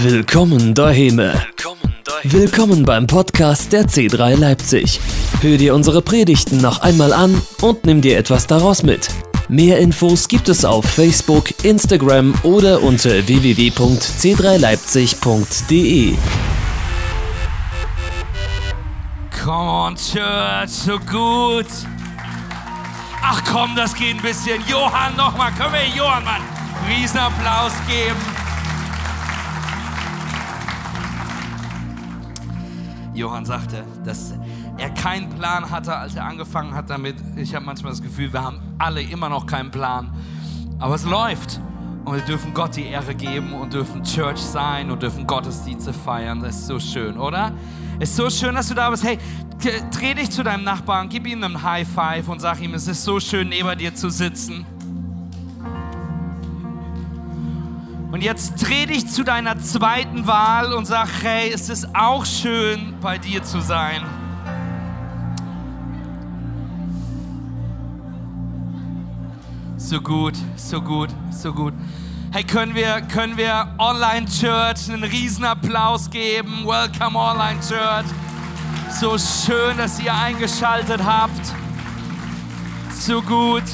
Willkommen daheim. Willkommen beim Podcast der C3 Leipzig. Hör dir unsere Predigten noch einmal an und nimm dir etwas daraus mit. Mehr Infos gibt es auf Facebook, Instagram oder unter www.c3leipzig.de. Come on, Church, so gut. Ach komm, das geht ein bisschen. Johann nochmal. Können wir Johann mal einen Riesenapplaus geben? Johann sagte, dass er keinen Plan hatte, als er angefangen hat damit. Ich habe manchmal das Gefühl, wir haben alle immer noch keinen Plan. Aber es läuft. Und wir dürfen Gott die Ehre geben und dürfen Church sein und dürfen Gottesdienste feiern. Das ist so schön, oder? Es ist so schön, dass du da bist. Hey, dreh dich zu deinem Nachbarn, gib ihm einen High Five und sag ihm, es ist so schön, neben dir zu sitzen. Und jetzt dreh dich zu deiner zweiten Wahl und sag, hey, es ist auch schön, bei dir zu sein. So gut, so gut, so gut. Hey, können wir, können wir Online Church einen riesen Applaus geben? Welcome Online Church. So schön, dass ihr eingeschaltet habt. So gut.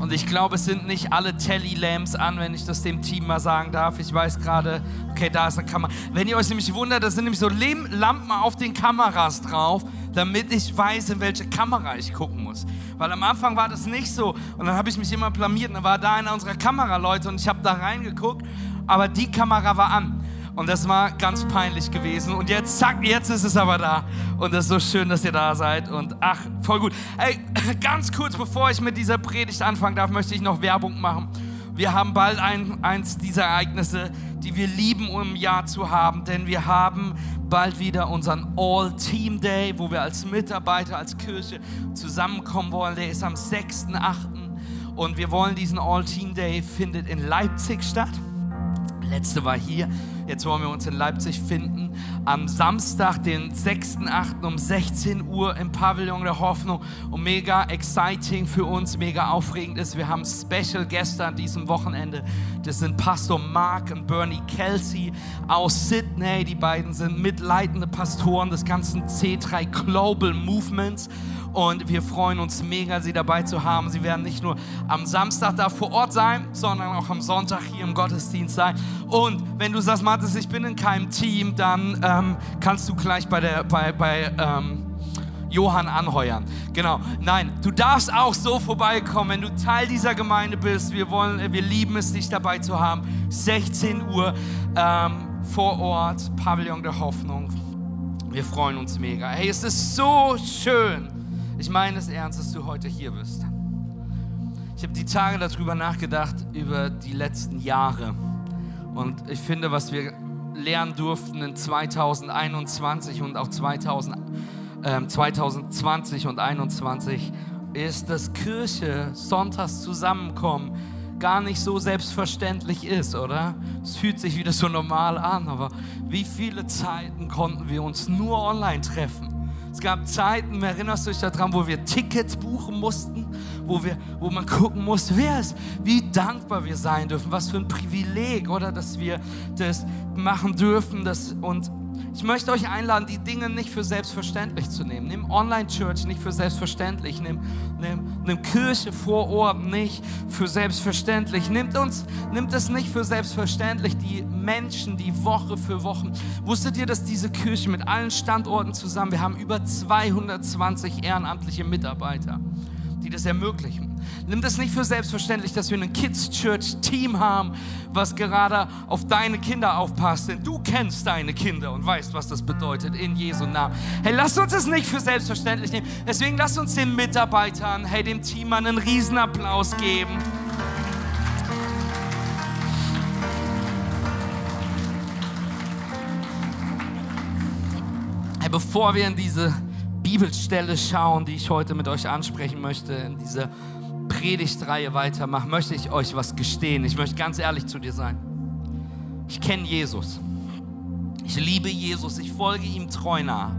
Und ich glaube, es sind nicht alle Telly-Lamps an, wenn ich das dem Team mal sagen darf. Ich weiß gerade, okay, da ist eine Kamera. Wenn ihr euch nämlich wundert, da sind nämlich so Lampen auf den Kameras drauf, damit ich weiß, in welche Kamera ich gucken muss. Weil am Anfang war das nicht so. Und dann habe ich mich immer blamiert. Und dann war da einer unserer Kameraleute und ich habe da reingeguckt, aber die Kamera war an. Und das war ganz peinlich gewesen. Und jetzt, zack, jetzt ist es aber da. Und es ist so schön, dass ihr da seid. Und ach, voll gut. Ey, ganz kurz, bevor ich mit dieser Predigt anfangen darf, möchte ich noch Werbung machen. Wir haben bald ein, eins dieser Ereignisse, die wir lieben, um im Jahr zu haben. Denn wir haben bald wieder unseren All-Team Day, wo wir als Mitarbeiter, als Kirche zusammenkommen wollen. Der ist am 6.8. Und wir wollen diesen All-Team Day, findet in Leipzig statt. Letzte war hier. Jetzt wollen wir uns in Leipzig finden. Am Samstag, den 6.8. um 16 Uhr im Pavillon der Hoffnung. Und mega exciting für uns, mega aufregend ist. Wir haben Special Gäste an diesem Wochenende. Das sind Pastor Mark und Bernie Kelsey aus Sydney. Die beiden sind mitleitende Pastoren des ganzen C3 Global Movements. Und wir freuen uns mega, Sie dabei zu haben. Sie werden nicht nur am Samstag da vor Ort sein, sondern auch am Sonntag hier im Gottesdienst sein. Und wenn du sagst, Mathis, ich bin in keinem Team, dann ähm, kannst du gleich bei, der, bei, bei ähm, Johann anheuern. Genau. Nein, du darfst auch so vorbeikommen, wenn du Teil dieser Gemeinde bist. Wir, wollen, wir lieben es, dich dabei zu haben. 16 Uhr ähm, vor Ort, Pavillon der Hoffnung. Wir freuen uns mega. Hey, es ist so schön ich meine es ernst, dass du heute hier bist. Ich habe die Tage darüber nachgedacht, über die letzten Jahre. Und ich finde, was wir lernen durften in 2021 und auch 2000, äh, 2020 und 2021, ist, dass Kirche sonntags zusammenkommen gar nicht so selbstverständlich ist, oder? Es fühlt sich wieder so normal an, aber wie viele Zeiten konnten wir uns nur online treffen? Es gab Zeiten, erinnerst du dich daran, wo wir Tickets buchen mussten, wo, wir, wo man gucken muss, wer ist, wie dankbar wir sein dürfen, was für ein Privileg, oder, dass wir das machen dürfen. Das, und ich möchte euch einladen, die Dinge nicht für selbstverständlich zu nehmen. Nimm Online-Church nicht für selbstverständlich. Nimm, nimm, nimm Kirche vor Ort nicht für selbstverständlich. Nimmt uns, nimmt es nicht für selbstverständlich, die Menschen, die Woche für Woche. Wusstet ihr, dass diese Kirche mit allen Standorten zusammen, wir haben über 220 ehrenamtliche Mitarbeiter die das ermöglichen. Nimm das nicht für selbstverständlich, dass wir ein Kids Church Team haben, was gerade auf deine Kinder aufpasst, denn du kennst deine Kinder und weißt, was das bedeutet in Jesu Namen. Hey, lass uns das nicht für selbstverständlich nehmen. Deswegen lass uns den Mitarbeitern, hey, dem Team einen Riesenapplaus geben. Hey, bevor wir in diese Bibelstelle schauen, die ich heute mit euch ansprechen möchte, in dieser Predigtreihe weitermachen, möchte ich euch was gestehen. Ich möchte ganz ehrlich zu dir sein. Ich kenne Jesus. Ich liebe Jesus. Ich folge ihm treu nach.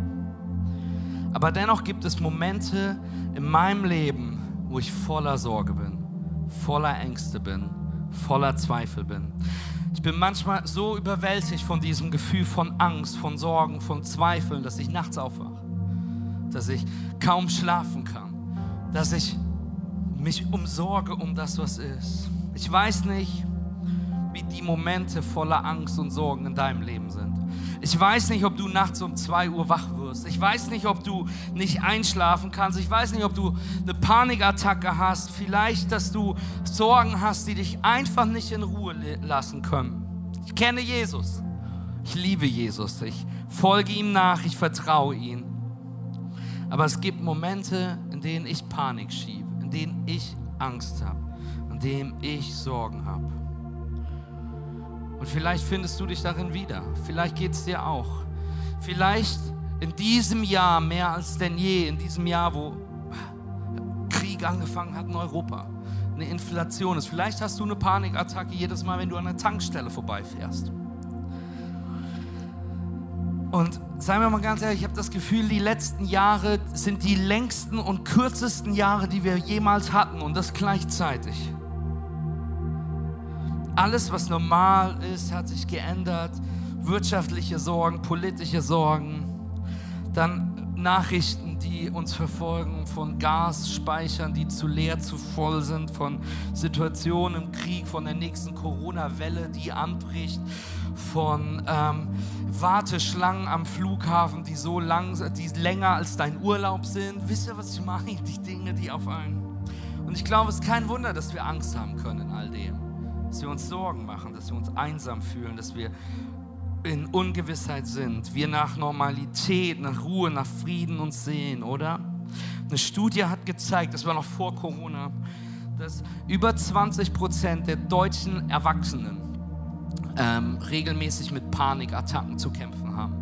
Aber dennoch gibt es Momente in meinem Leben, wo ich voller Sorge bin, voller Ängste bin, voller Zweifel bin. Ich bin manchmal so überwältigt von diesem Gefühl von Angst, von Sorgen, von Zweifeln, dass ich nachts aufwache, dass ich kaum schlafen kann, dass ich mich umsorge um das, was ist. Ich weiß nicht, wie die Momente voller Angst und Sorgen in deinem Leben sind. Ich weiß nicht, ob du nachts um 2 Uhr wach wirst. Ich weiß nicht, ob du nicht einschlafen kannst. Ich weiß nicht, ob du eine Panikattacke hast. Vielleicht, dass du Sorgen hast, die dich einfach nicht in Ruhe lassen können. Ich kenne Jesus. Ich liebe Jesus. Ich folge ihm nach. Ich vertraue ihm. Aber es gibt Momente, in denen ich Panik schiebe, in denen ich Angst habe, in denen ich Sorgen habe. Und vielleicht findest du dich darin wieder. Vielleicht geht es dir auch. Vielleicht in diesem Jahr mehr als denn je, in diesem Jahr, wo Krieg angefangen hat in Europa, eine Inflation ist. Vielleicht hast du eine Panikattacke jedes Mal, wenn du an der Tankstelle vorbeifährst. Und seien wir mal ganz ehrlich, ich habe das Gefühl, die letzten Jahre sind die längsten und kürzesten Jahre, die wir jemals hatten und das gleichzeitig. Alles, was normal ist, hat sich geändert. Wirtschaftliche Sorgen, politische Sorgen, dann Nachrichten, die uns verfolgen von Gasspeichern, die zu leer, zu voll sind, von Situationen im Krieg, von der nächsten Corona-Welle, die anbricht, von ähm, Warteschlangen am Flughafen, die so lang, die länger als dein Urlaub sind. Wisst ihr, was ich meine? Die Dinge, die auf einen. Und ich glaube, es ist kein Wunder, dass wir Angst haben können in all dem dass wir uns Sorgen machen, dass wir uns einsam fühlen, dass wir in Ungewissheit sind, wir nach Normalität, nach Ruhe, nach Frieden uns sehen, oder? Eine Studie hat gezeigt, das war noch vor Corona, dass über 20 Prozent der deutschen Erwachsenen ähm, regelmäßig mit Panikattacken zu kämpfen haben.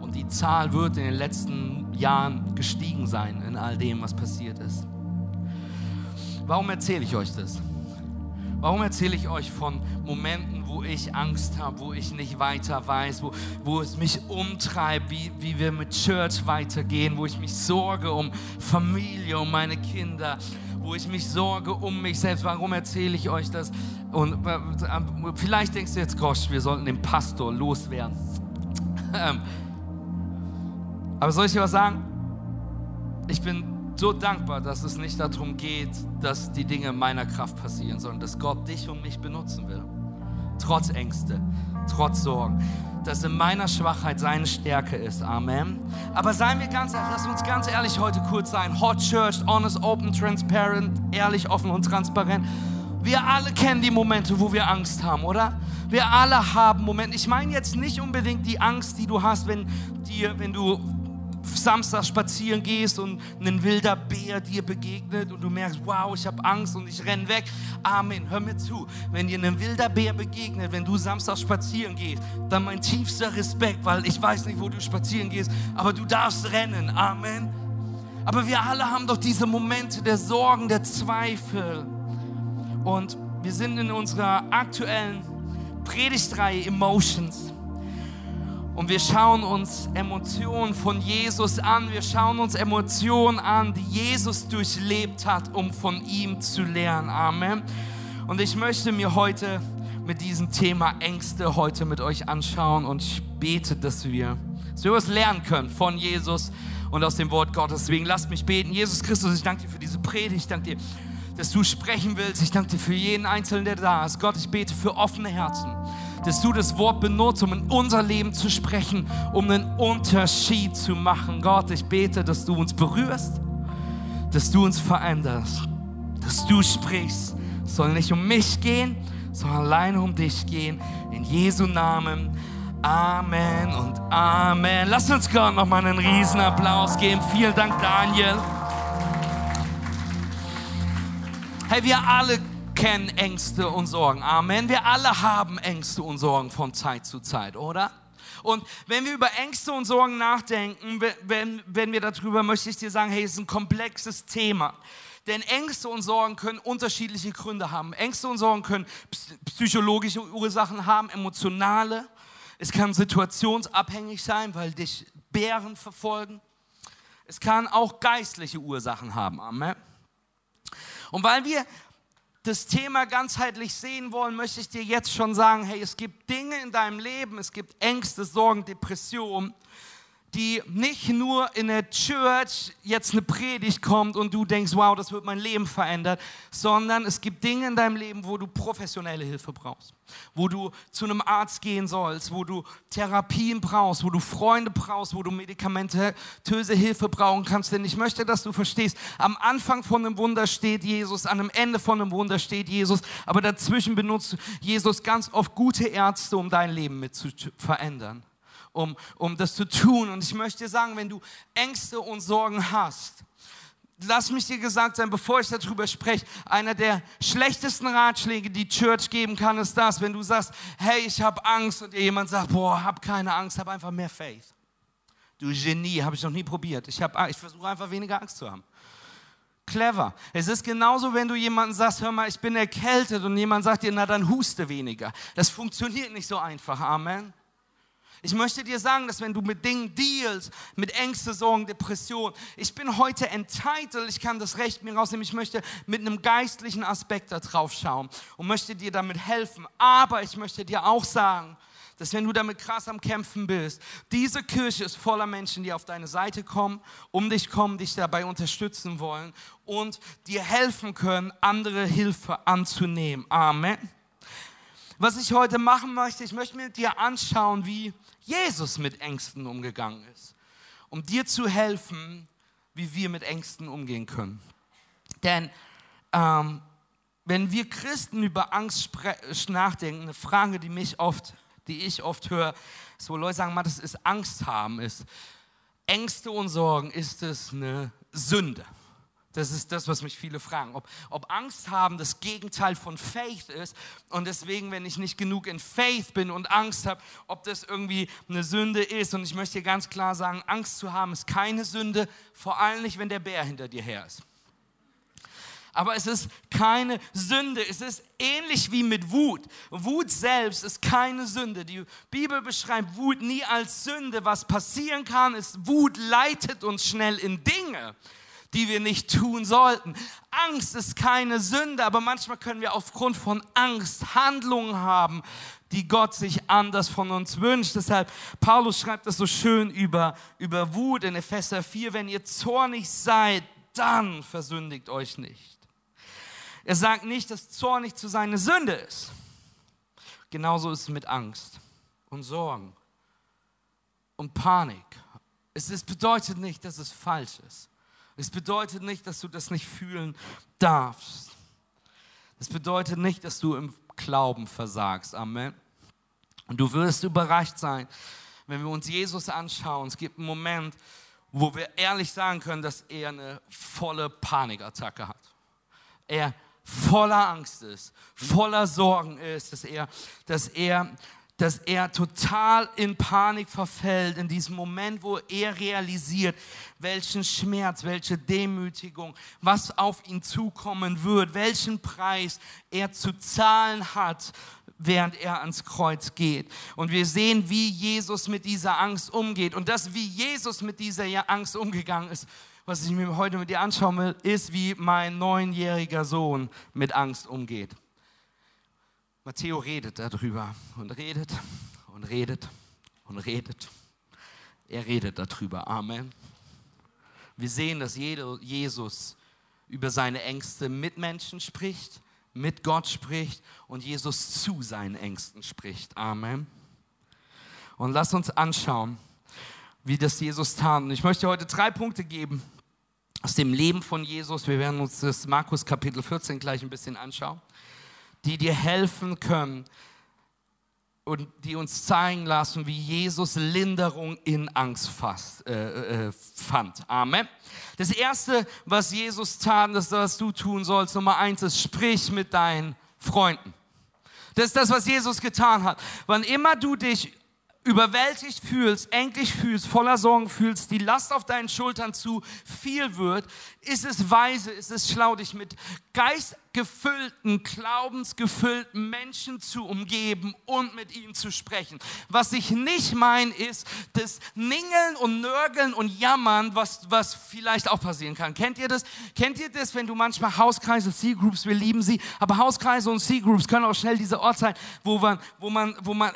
Und die Zahl wird in den letzten Jahren gestiegen sein in all dem, was passiert ist. Warum erzähle ich euch das? Warum erzähle ich euch von Momenten, wo ich Angst habe, wo ich nicht weiter weiß, wo, wo es mich umtreibt, wie, wie wir mit Church weitergehen, wo ich mich sorge um Familie, um meine Kinder, wo ich mich sorge um mich selbst. Warum erzähle ich euch das? Und äh, vielleicht denkst du jetzt, Gosh, wir sollten den Pastor loswerden. Ähm, aber soll ich dir was sagen? Ich bin so dankbar, dass es nicht darum geht, dass die Dinge in meiner Kraft passieren, sondern dass Gott dich und mich benutzen will. Trotz Ängste, trotz Sorgen. Dass in meiner Schwachheit seine Stärke ist. Amen. Aber seien wir ganz ehrlich, lass uns ganz ehrlich heute kurz sein. Hot Church, honest, open, transparent, ehrlich, offen und transparent. Wir alle kennen die Momente, wo wir Angst haben, oder? Wir alle haben Momente. Ich meine jetzt nicht unbedingt die Angst, die du hast, wenn dir, wenn du Samstag spazieren gehst und ein wilder Bär dir begegnet und du merkst, wow, ich habe Angst und ich renn weg. Amen. Hör mir zu. Wenn dir ein wilder Bär begegnet, wenn du Samstag spazieren gehst, dann mein tiefster Respekt, weil ich weiß nicht, wo du spazieren gehst, aber du darfst rennen. Amen. Aber wir alle haben doch diese Momente der Sorgen, der Zweifel. Und wir sind in unserer aktuellen Predigtreihe Emotions. Und wir schauen uns Emotionen von Jesus an. Wir schauen uns Emotionen an, die Jesus durchlebt hat, um von ihm zu lernen. Amen. Und ich möchte mir heute mit diesem Thema Ängste heute mit euch anschauen und ich bete, dass wir, dass wir was lernen können von Jesus und aus dem Wort Gottes. Deswegen lasst mich beten. Jesus Christus, ich danke dir für diese Predigt. Ich danke dir, dass du sprechen willst. Ich danke dir für jeden Einzelnen, der da ist. Gott, ich bete für offene Herzen dass du das Wort benutzt, um in unser Leben zu sprechen, um einen Unterschied zu machen. Gott, ich bete, dass du uns berührst, dass du uns veränderst, dass du sprichst. Es soll nicht um mich gehen, sondern allein um dich gehen. In Jesu Namen. Amen und Amen. Lass uns Gott noch mal einen riesen Applaus geben. Vielen Dank, Daniel. Hey, wir alle kennen Ängste und Sorgen. Amen. Wir alle haben Ängste und Sorgen von Zeit zu Zeit, oder? Und wenn wir über Ängste und Sorgen nachdenken, wenn, wenn wir darüber, möchte ich dir sagen, hey, es ist ein komplexes Thema. Denn Ängste und Sorgen können unterschiedliche Gründe haben. Ängste und Sorgen können psychologische Ursachen haben, emotionale. Es kann situationsabhängig sein, weil dich Bären verfolgen. Es kann auch geistliche Ursachen haben. Amen. Und weil wir das Thema ganzheitlich sehen wollen, möchte ich dir jetzt schon sagen, hey, es gibt Dinge in deinem Leben, es gibt Ängste, Sorgen, Depressionen, die nicht nur in der Church jetzt eine Predigt kommt und du denkst, wow, das wird mein Leben verändern, sondern es gibt Dinge in deinem Leben, wo du professionelle Hilfe brauchst, wo du zu einem Arzt gehen sollst, wo du Therapien brauchst, wo du Freunde brauchst, wo du medikamentöse Hilfe brauchen kannst. Denn ich möchte, dass du verstehst, am Anfang von einem Wunder steht Jesus, an einem Ende von einem Wunder steht Jesus, aber dazwischen benutzt Jesus ganz oft gute Ärzte, um dein Leben mit zu verändern um, um das zu tun. Und ich möchte dir sagen, wenn du Ängste und Sorgen hast, lass mich dir gesagt sein, bevor ich darüber spreche, einer der schlechtesten Ratschläge, die Church geben kann, ist das, wenn du sagst, hey, ich habe Angst und dir jemand sagt, boah, hab keine Angst, hab einfach mehr Faith. Du Genie, habe ich noch nie probiert. Ich, ich versuche einfach weniger Angst zu haben. Clever. Es ist genauso, wenn du jemanden sagst, hör mal, ich bin erkältet und jemand sagt dir, na dann huste weniger. Das funktioniert nicht so einfach. Amen. Ich möchte dir sagen, dass wenn du mit Dingen dealst, mit Ängste, Sorgen, Depression, ich bin heute entitled, ich kann das Recht mir rausnehmen, ich möchte mit einem geistlichen Aspekt da drauf schauen und möchte dir damit helfen. Aber ich möchte dir auch sagen, dass wenn du damit krass am Kämpfen bist, diese Kirche ist voller Menschen, die auf deine Seite kommen, um dich kommen, dich dabei unterstützen wollen und dir helfen können, andere Hilfe anzunehmen. Amen. Was ich heute machen möchte, ich möchte mit dir anschauen, wie Jesus mit Ängsten umgegangen ist, um dir zu helfen, wie wir mit Ängsten umgehen können. Denn ähm, wenn wir Christen über Angst nachdenken, eine Frage, die mich oft, die ich oft höre, wo Leute sagen, das ist Angst haben, ist Ängste und Sorgen, ist es eine Sünde? Das ist das, was mich viele fragen. Ob, ob Angst haben das Gegenteil von Faith ist und deswegen, wenn ich nicht genug in Faith bin und Angst habe, ob das irgendwie eine Sünde ist. Und ich möchte hier ganz klar sagen, Angst zu haben ist keine Sünde, vor allem nicht, wenn der Bär hinter dir her ist. Aber es ist keine Sünde. Es ist ähnlich wie mit Wut. Wut selbst ist keine Sünde. Die Bibel beschreibt Wut nie als Sünde. Was passieren kann, ist, Wut leitet uns schnell in Dinge die wir nicht tun sollten. Angst ist keine Sünde, aber manchmal können wir aufgrund von Angst Handlungen haben, die Gott sich anders von uns wünscht. Deshalb, Paulus schreibt das so schön über, über Wut in Epheser 4, wenn ihr zornig seid, dann versündigt euch nicht. Er sagt nicht, dass zornig zu sein eine Sünde ist. Genauso ist es mit Angst und Sorgen und Panik. Es ist, bedeutet nicht, dass es falsch ist. Es bedeutet nicht, dass du das nicht fühlen darfst. Es bedeutet nicht, dass du im Glauben versagst. Amen. Und du wirst überrascht sein, wenn wir uns Jesus anschauen. Es gibt einen Moment, wo wir ehrlich sagen können, dass er eine volle Panikattacke hat. Er voller Angst ist, voller Sorgen ist, dass er, dass er dass er total in Panik verfällt, in diesem Moment, wo er realisiert, welchen Schmerz, welche Demütigung, was auf ihn zukommen wird, welchen Preis er zu zahlen hat, während er ans Kreuz geht. Und wir sehen, wie Jesus mit dieser Angst umgeht. Und das, wie Jesus mit dieser Angst umgegangen ist, was ich mir heute mit dir anschauen will, ist, wie mein neunjähriger Sohn mit Angst umgeht. Matteo redet darüber und redet und redet und redet. Er redet darüber. Amen. Wir sehen, dass Jesus über seine Ängste mit Menschen spricht, mit Gott spricht und Jesus zu seinen Ängsten spricht. Amen. Und lass uns anschauen, wie das Jesus tat. Und ich möchte heute drei Punkte geben aus dem Leben von Jesus. Wir werden uns das Markus Kapitel 14 gleich ein bisschen anschauen die dir helfen können und die uns zeigen lassen, wie Jesus Linderung in Angst fast, äh, äh, fand. Amen. Das Erste, was Jesus tat, das, was du tun sollst, Nummer eins ist, sprich mit deinen Freunden. Das ist das, was Jesus getan hat. Wann immer du dich überwältigt fühlst, endlich fühlst, voller Sorgen fühlst, die Last auf deinen Schultern zu viel wird, ist es weise, ist es schlau, dich mit Geist gefüllten, glaubensgefüllten Menschen zu umgeben und mit ihnen zu sprechen. Was ich nicht meine, ist das Ningeln und Nörgeln und Jammern, was, was vielleicht auch passieren kann. Kennt ihr das? Kennt ihr das, wenn du manchmal Hauskreise, C-Groups, wir lieben sie, aber Hauskreise und C-Groups können auch schnell dieser Ort sein, wo man, wo man, wo man,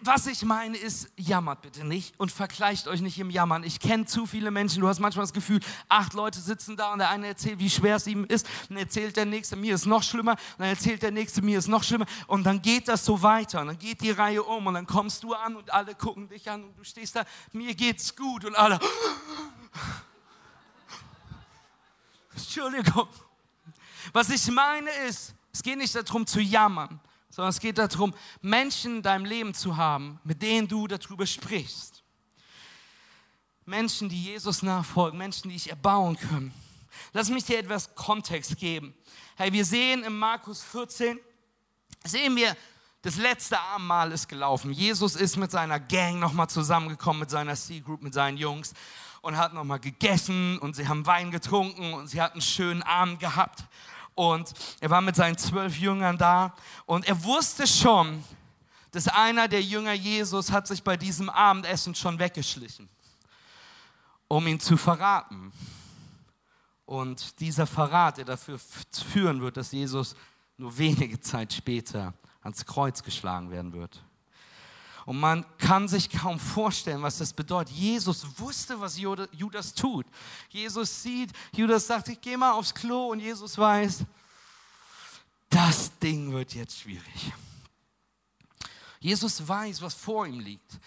was ich meine ist, jammert bitte nicht und vergleicht euch nicht im Jammern. Ich kenne zu viele Menschen, du hast manchmal das Gefühl, acht Leute sitzen da und der eine erzählt, wie schwer es ihm ist, und erzählt der nächste, mir ist noch schlimmer, und dann erzählt der nächste, mir ist noch schlimmer, und dann geht das so weiter, und dann geht die Reihe um, und dann kommst du an und alle gucken dich an, und du stehst da, mir geht's gut, und alle, Entschuldigung. Was ich meine ist, es geht nicht darum zu jammern, sondern es geht darum, Menschen in deinem Leben zu haben, mit denen du darüber sprichst. Menschen, die Jesus nachfolgen, Menschen, die dich erbauen können. Lass mich dir etwas Kontext geben. Hey, wir sehen im Markus 14, sehen wir, das letzte Abendmahl ist gelaufen. Jesus ist mit seiner Gang nochmal zusammengekommen, mit seiner C-Group, mit seinen Jungs und hat nochmal gegessen und sie haben Wein getrunken und sie hatten einen schönen Abend gehabt. Und er war mit seinen zwölf Jüngern da und er wusste schon, dass einer der Jünger Jesus hat sich bei diesem Abendessen schon weggeschlichen um ihn zu verraten. Und dieser Verrat, der dafür führen wird, dass Jesus nur wenige Zeit später ans Kreuz geschlagen werden wird. Und man kann sich kaum vorstellen, was das bedeutet. Jesus wusste, was Judas tut. Jesus sieht, Judas sagt, ich gehe mal aufs Klo und Jesus weiß, das Ding wird jetzt schwierig. Jesus weiß, was vor ihm liegt.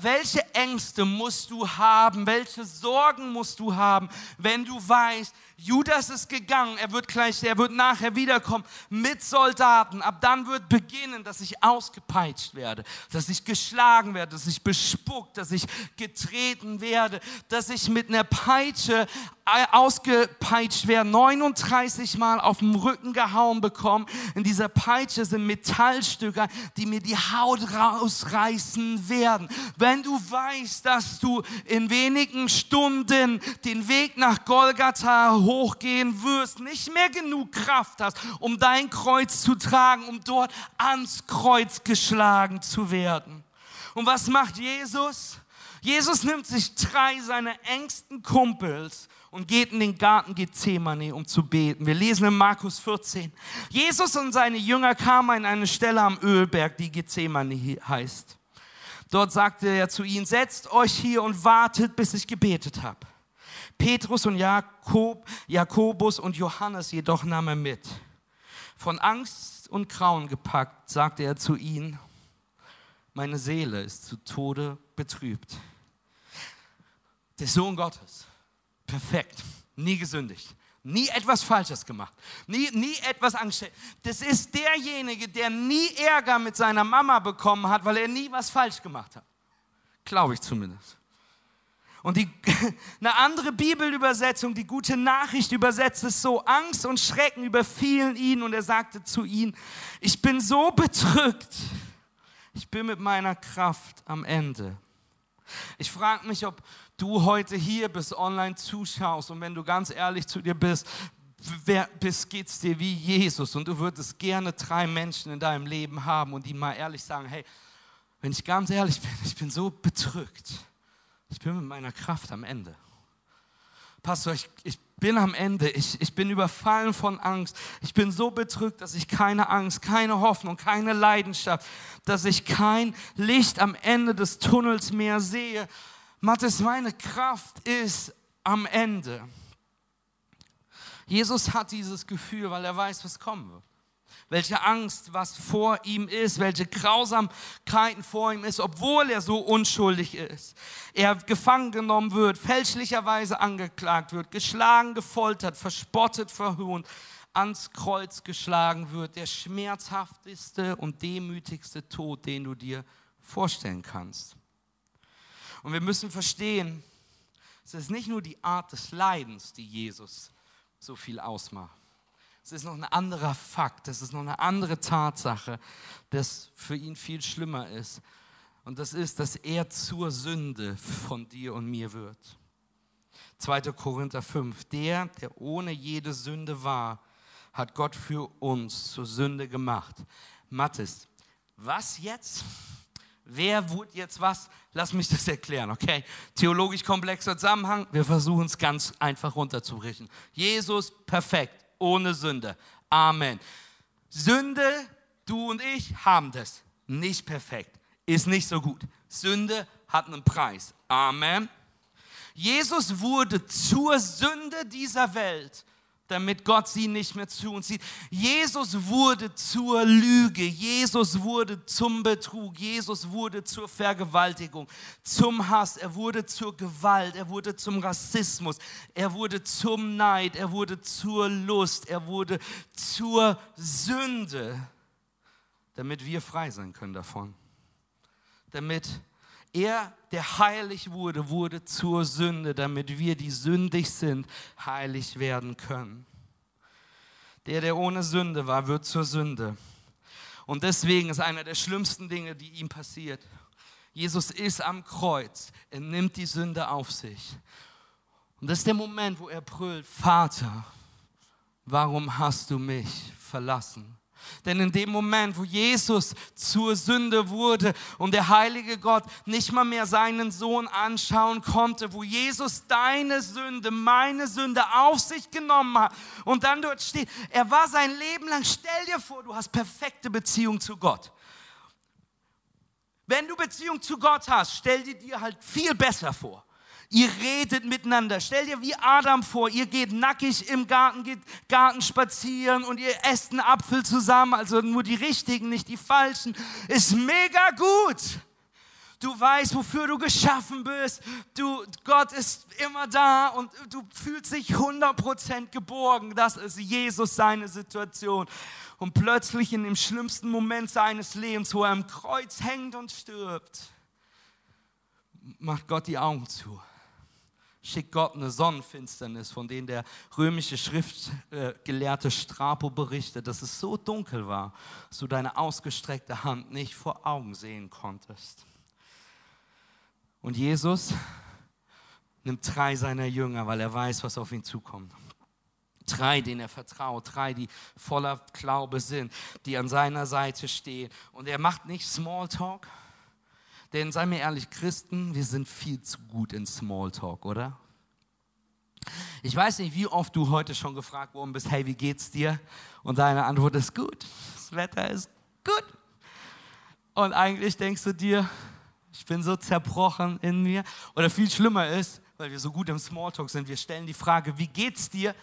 Welche Ängste musst du haben? Welche Sorgen musst du haben, wenn du weißt, Judas ist gegangen, er wird gleich, er wird nachher wiederkommen mit Soldaten. Ab dann wird beginnen, dass ich ausgepeitscht werde, dass ich geschlagen werde, dass ich bespuckt, dass ich getreten werde, dass ich mit einer Peitsche ausgepeitscht werde, 39 Mal auf dem Rücken gehauen bekommen. In dieser Peitsche sind Metallstücke, die mir die Haut rausreißen werden. Wenn du weißt, dass du in wenigen Stunden den Weg nach Golgatha hochgehen wirst, nicht mehr genug Kraft hast, um dein Kreuz zu tragen, um dort ans Kreuz geschlagen zu werden. Und was macht Jesus? Jesus nimmt sich drei seiner engsten Kumpels und geht in den Garten Gethsemane, um zu beten. Wir lesen in Markus 14. Jesus und seine Jünger kamen an eine Stelle am Ölberg, die Gethsemane heißt. Dort sagte er zu ihnen, setzt euch hier und wartet, bis ich gebetet habe. Petrus und Jakob, Jakobus und Johannes jedoch nahm er mit. Von Angst und Grauen gepackt, sagte er zu ihnen, meine Seele ist zu Tode betrübt. Der Sohn Gottes, perfekt, nie gesündigt, nie etwas Falsches gemacht, nie, nie etwas angestellt. Das ist derjenige, der nie Ärger mit seiner Mama bekommen hat, weil er nie was falsch gemacht hat. Glaube ich zumindest. Und die, eine andere Bibelübersetzung, die gute Nachricht übersetzt es so, Angst und Schrecken überfielen ihn und er sagte zu ihnen, ich bin so bedrückt, ich bin mit meiner Kraft am Ende. Ich frage mich, ob du heute hier bist, online zuschaust und wenn du ganz ehrlich zu dir bist, wer bist, geht's dir wie Jesus und du würdest gerne drei Menschen in deinem Leben haben und die mal ehrlich sagen, hey, wenn ich ganz ehrlich bin, ich bin so bedrückt ich bin mit meiner Kraft am Ende. Pastor, ich, ich bin am Ende. Ich, ich bin überfallen von Angst. Ich bin so bedrückt, dass ich keine Angst, keine Hoffnung, keine Leidenschaft, dass ich kein Licht am Ende des Tunnels mehr sehe. Matthias, meine Kraft ist am Ende. Jesus hat dieses Gefühl, weil er weiß, was kommen wird welche Angst, was vor ihm ist, welche Grausamkeiten vor ihm ist, obwohl er so unschuldig ist. Er gefangen genommen wird, fälschlicherweise angeklagt wird, geschlagen, gefoltert, verspottet, verhöhnt, ans Kreuz geschlagen wird. Der schmerzhafteste und demütigste Tod, den du dir vorstellen kannst. Und wir müssen verstehen, es ist nicht nur die Art des Leidens, die Jesus so viel ausmacht. Es ist noch ein anderer Fakt, es ist noch eine andere Tatsache, das für ihn viel schlimmer ist. Und das ist, dass er zur Sünde von dir und mir wird. 2. Korinther 5. Der, der ohne jede Sünde war, hat Gott für uns zur Sünde gemacht. Mathis, was jetzt? Wer wurde jetzt was? Lass mich das erklären, okay? Theologisch komplexer Zusammenhang. Wir versuchen es ganz einfach runterzubrechen. Jesus perfekt, ohne Sünde. Amen. Sünde, du und ich haben das. Nicht perfekt, ist nicht so gut. Sünde hat einen Preis. Amen. Jesus wurde zur Sünde dieser Welt damit Gott sie nicht mehr zu uns sieht. Jesus wurde zur Lüge, Jesus wurde zum Betrug, Jesus wurde zur Vergewaltigung, zum Hass, er wurde zur Gewalt, er wurde zum Rassismus, er wurde zum Neid, er wurde zur Lust, er wurde zur Sünde, damit wir frei sein können davon. Damit er, der heilig wurde, wurde zur Sünde, damit wir, die sündig sind, heilig werden können. Der, der ohne Sünde war, wird zur Sünde. Und deswegen ist einer der schlimmsten Dinge, die ihm passiert. Jesus ist am Kreuz. Er nimmt die Sünde auf sich. Und das ist der Moment, wo er brüllt, Vater, warum hast du mich verlassen? Denn in dem Moment, wo Jesus zur Sünde wurde und der heilige Gott nicht mal mehr seinen Sohn anschauen konnte, wo Jesus deine Sünde, meine Sünde auf sich genommen hat und dann dort steht, er war sein Leben lang, stell dir vor, du hast perfekte Beziehung zu Gott. Wenn du Beziehung zu Gott hast, stell dir dir halt viel besser vor. Ihr redet miteinander. Stell dir wie Adam vor, ihr geht nackig im Garten, geht Garten spazieren und ihr esst einen Apfel zusammen, also nur die richtigen, nicht die falschen. Ist mega gut. Du weißt, wofür du geschaffen bist. Du, Gott ist immer da und du fühlst dich 100% geborgen. Das ist Jesus seine Situation. Und plötzlich in dem schlimmsten Moment seines Lebens, wo er am Kreuz hängt und stirbt, macht Gott die Augen zu schickt Gott eine Sonnenfinsternis, von denen der römische Schriftgelehrte Strapo berichtet, dass es so dunkel war, dass du deine ausgestreckte Hand nicht vor Augen sehen konntest. Und Jesus nimmt drei seiner Jünger, weil er weiß, was auf ihn zukommt. Drei, denen er vertraut, drei, die voller Glaube sind, die an seiner Seite stehen. Und er macht nicht Smalltalk, denn sei mir ehrlich, Christen, wir sind viel zu gut in Smalltalk, oder? Ich weiß nicht, wie oft du heute schon gefragt worden bist, hey, wie geht's dir? Und deine Antwort ist gut. Das Wetter ist gut. Und eigentlich denkst du dir, ich bin so zerbrochen in mir. Oder viel schlimmer ist, weil wir so gut im Smalltalk sind, wir stellen die Frage, wie geht's dir?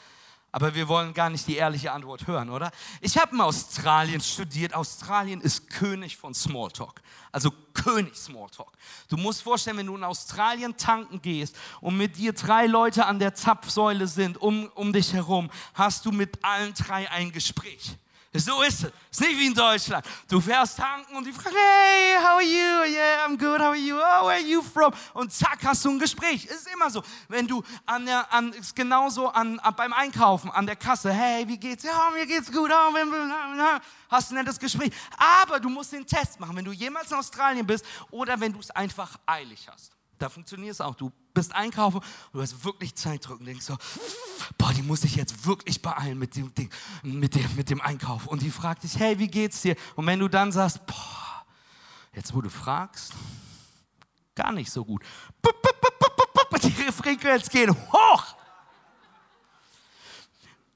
Aber wir wollen gar nicht die ehrliche Antwort hören, oder? Ich habe in Australien studiert. Australien ist König von Smalltalk. Also König Smalltalk. Du musst vorstellen, wenn du in Australien tanken gehst und mit dir drei Leute an der Zapfsäule sind um, um dich herum, hast du mit allen drei ein Gespräch. So ist es. Ist nicht wie in Deutschland. Du fährst tanken und die fragen, hey, how are you? Yeah, I'm good. How are you? Oh, where are you from? Und zack, hast du ein Gespräch. Ist immer so. Wenn du an der, an, ist genauso an, an, beim Einkaufen, an der Kasse, hey, wie geht's? Ja, mir geht's gut. Oh, hast du ein nettes Gespräch. Aber du musst den Test machen, wenn du jemals in Australien bist oder wenn du es einfach eilig hast. Da funktioniert es auch. Du bist einkaufen und du hast wirklich Zeitdruck und denkst so, boah, die muss ich jetzt wirklich beeilen mit dem, Ding, mit dem, mit dem Einkauf. Und die fragt dich, hey, wie geht's dir? Und wenn du dann sagst, boah, jetzt wo du fragst, gar nicht so gut. Die Frequenz geht hoch.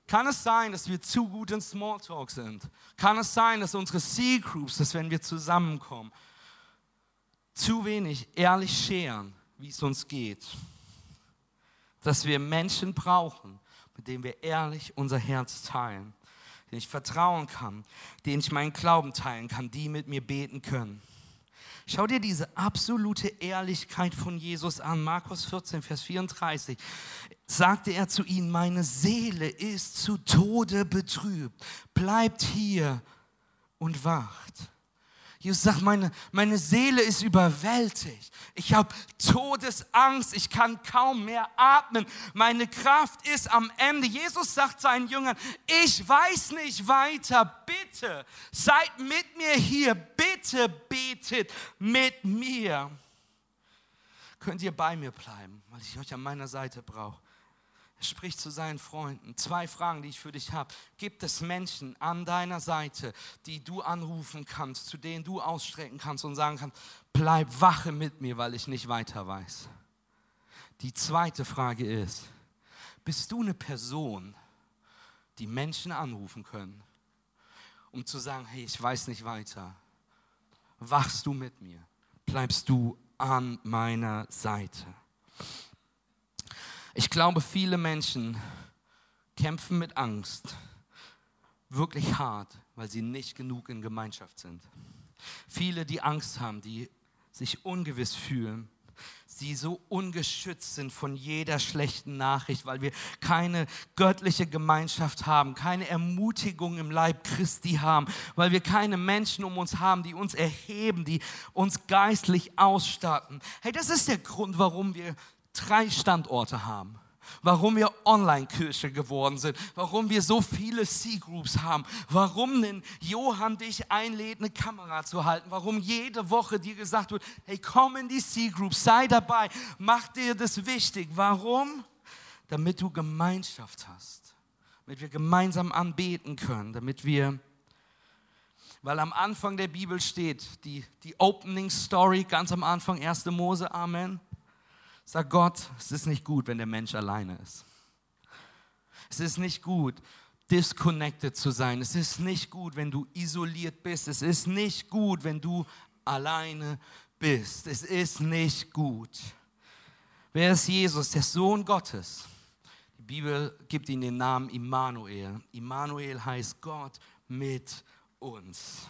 Kann es sein, dass wir zu gut in Smalltalk sind? Kann es sein, dass unsere C-Groups, dass wenn wir zusammenkommen, zu wenig ehrlich scheren, wie es uns geht. Dass wir Menschen brauchen, mit denen wir ehrlich unser Herz teilen, denen ich vertrauen kann, denen ich meinen Glauben teilen kann, die mit mir beten können. Schau dir diese absolute Ehrlichkeit von Jesus an. Markus 14, Vers 34 sagte er zu ihnen, meine Seele ist zu Tode betrübt. Bleibt hier und wacht. Jesus sagt, meine, meine Seele ist überwältigt. Ich habe Todesangst. Ich kann kaum mehr atmen. Meine Kraft ist am Ende. Jesus sagt seinen Jüngern, ich weiß nicht weiter. Bitte seid mit mir hier. Bitte betet mit mir. Könnt ihr bei mir bleiben, weil ich euch an meiner Seite brauche. Spricht zu seinen Freunden. Zwei Fragen, die ich für dich habe. Gibt es Menschen an deiner Seite, die du anrufen kannst, zu denen du ausstrecken kannst und sagen kannst, bleib wache mit mir, weil ich nicht weiter weiß? Die zweite Frage ist, bist du eine Person, die Menschen anrufen können, um zu sagen, hey, ich weiß nicht weiter. Wachst du mit mir? Bleibst du an meiner Seite? Ich glaube, viele Menschen kämpfen mit Angst wirklich hart, weil sie nicht genug in Gemeinschaft sind. Viele, die Angst haben, die sich ungewiss fühlen, die so ungeschützt sind von jeder schlechten Nachricht, weil wir keine göttliche Gemeinschaft haben, keine Ermutigung im Leib Christi haben, weil wir keine Menschen um uns haben, die uns erheben, die uns geistlich ausstatten. Hey, das ist der Grund, warum wir drei Standorte haben warum wir Online-Kirche geworden sind, warum wir so viele C-Groups haben, warum denn Johann dich einlädt, eine Kamera zu halten, warum jede Woche dir gesagt wird, hey, komm in die C-Group, sei dabei, mach dir das wichtig. Warum? Damit du Gemeinschaft hast, damit wir gemeinsam anbeten können, damit wir weil am Anfang der Bibel steht, die, die Opening Story, ganz am Anfang, 1. Mose, Amen. Sag Gott, es ist nicht gut, wenn der Mensch alleine ist. Es ist nicht gut, disconnected zu sein. Es ist nicht gut, wenn du isoliert bist. Es ist nicht gut, wenn du alleine bist. Es ist nicht gut. Wer ist Jesus? Der Sohn Gottes. Die Bibel gibt ihm den Namen Immanuel. Immanuel heißt Gott mit uns.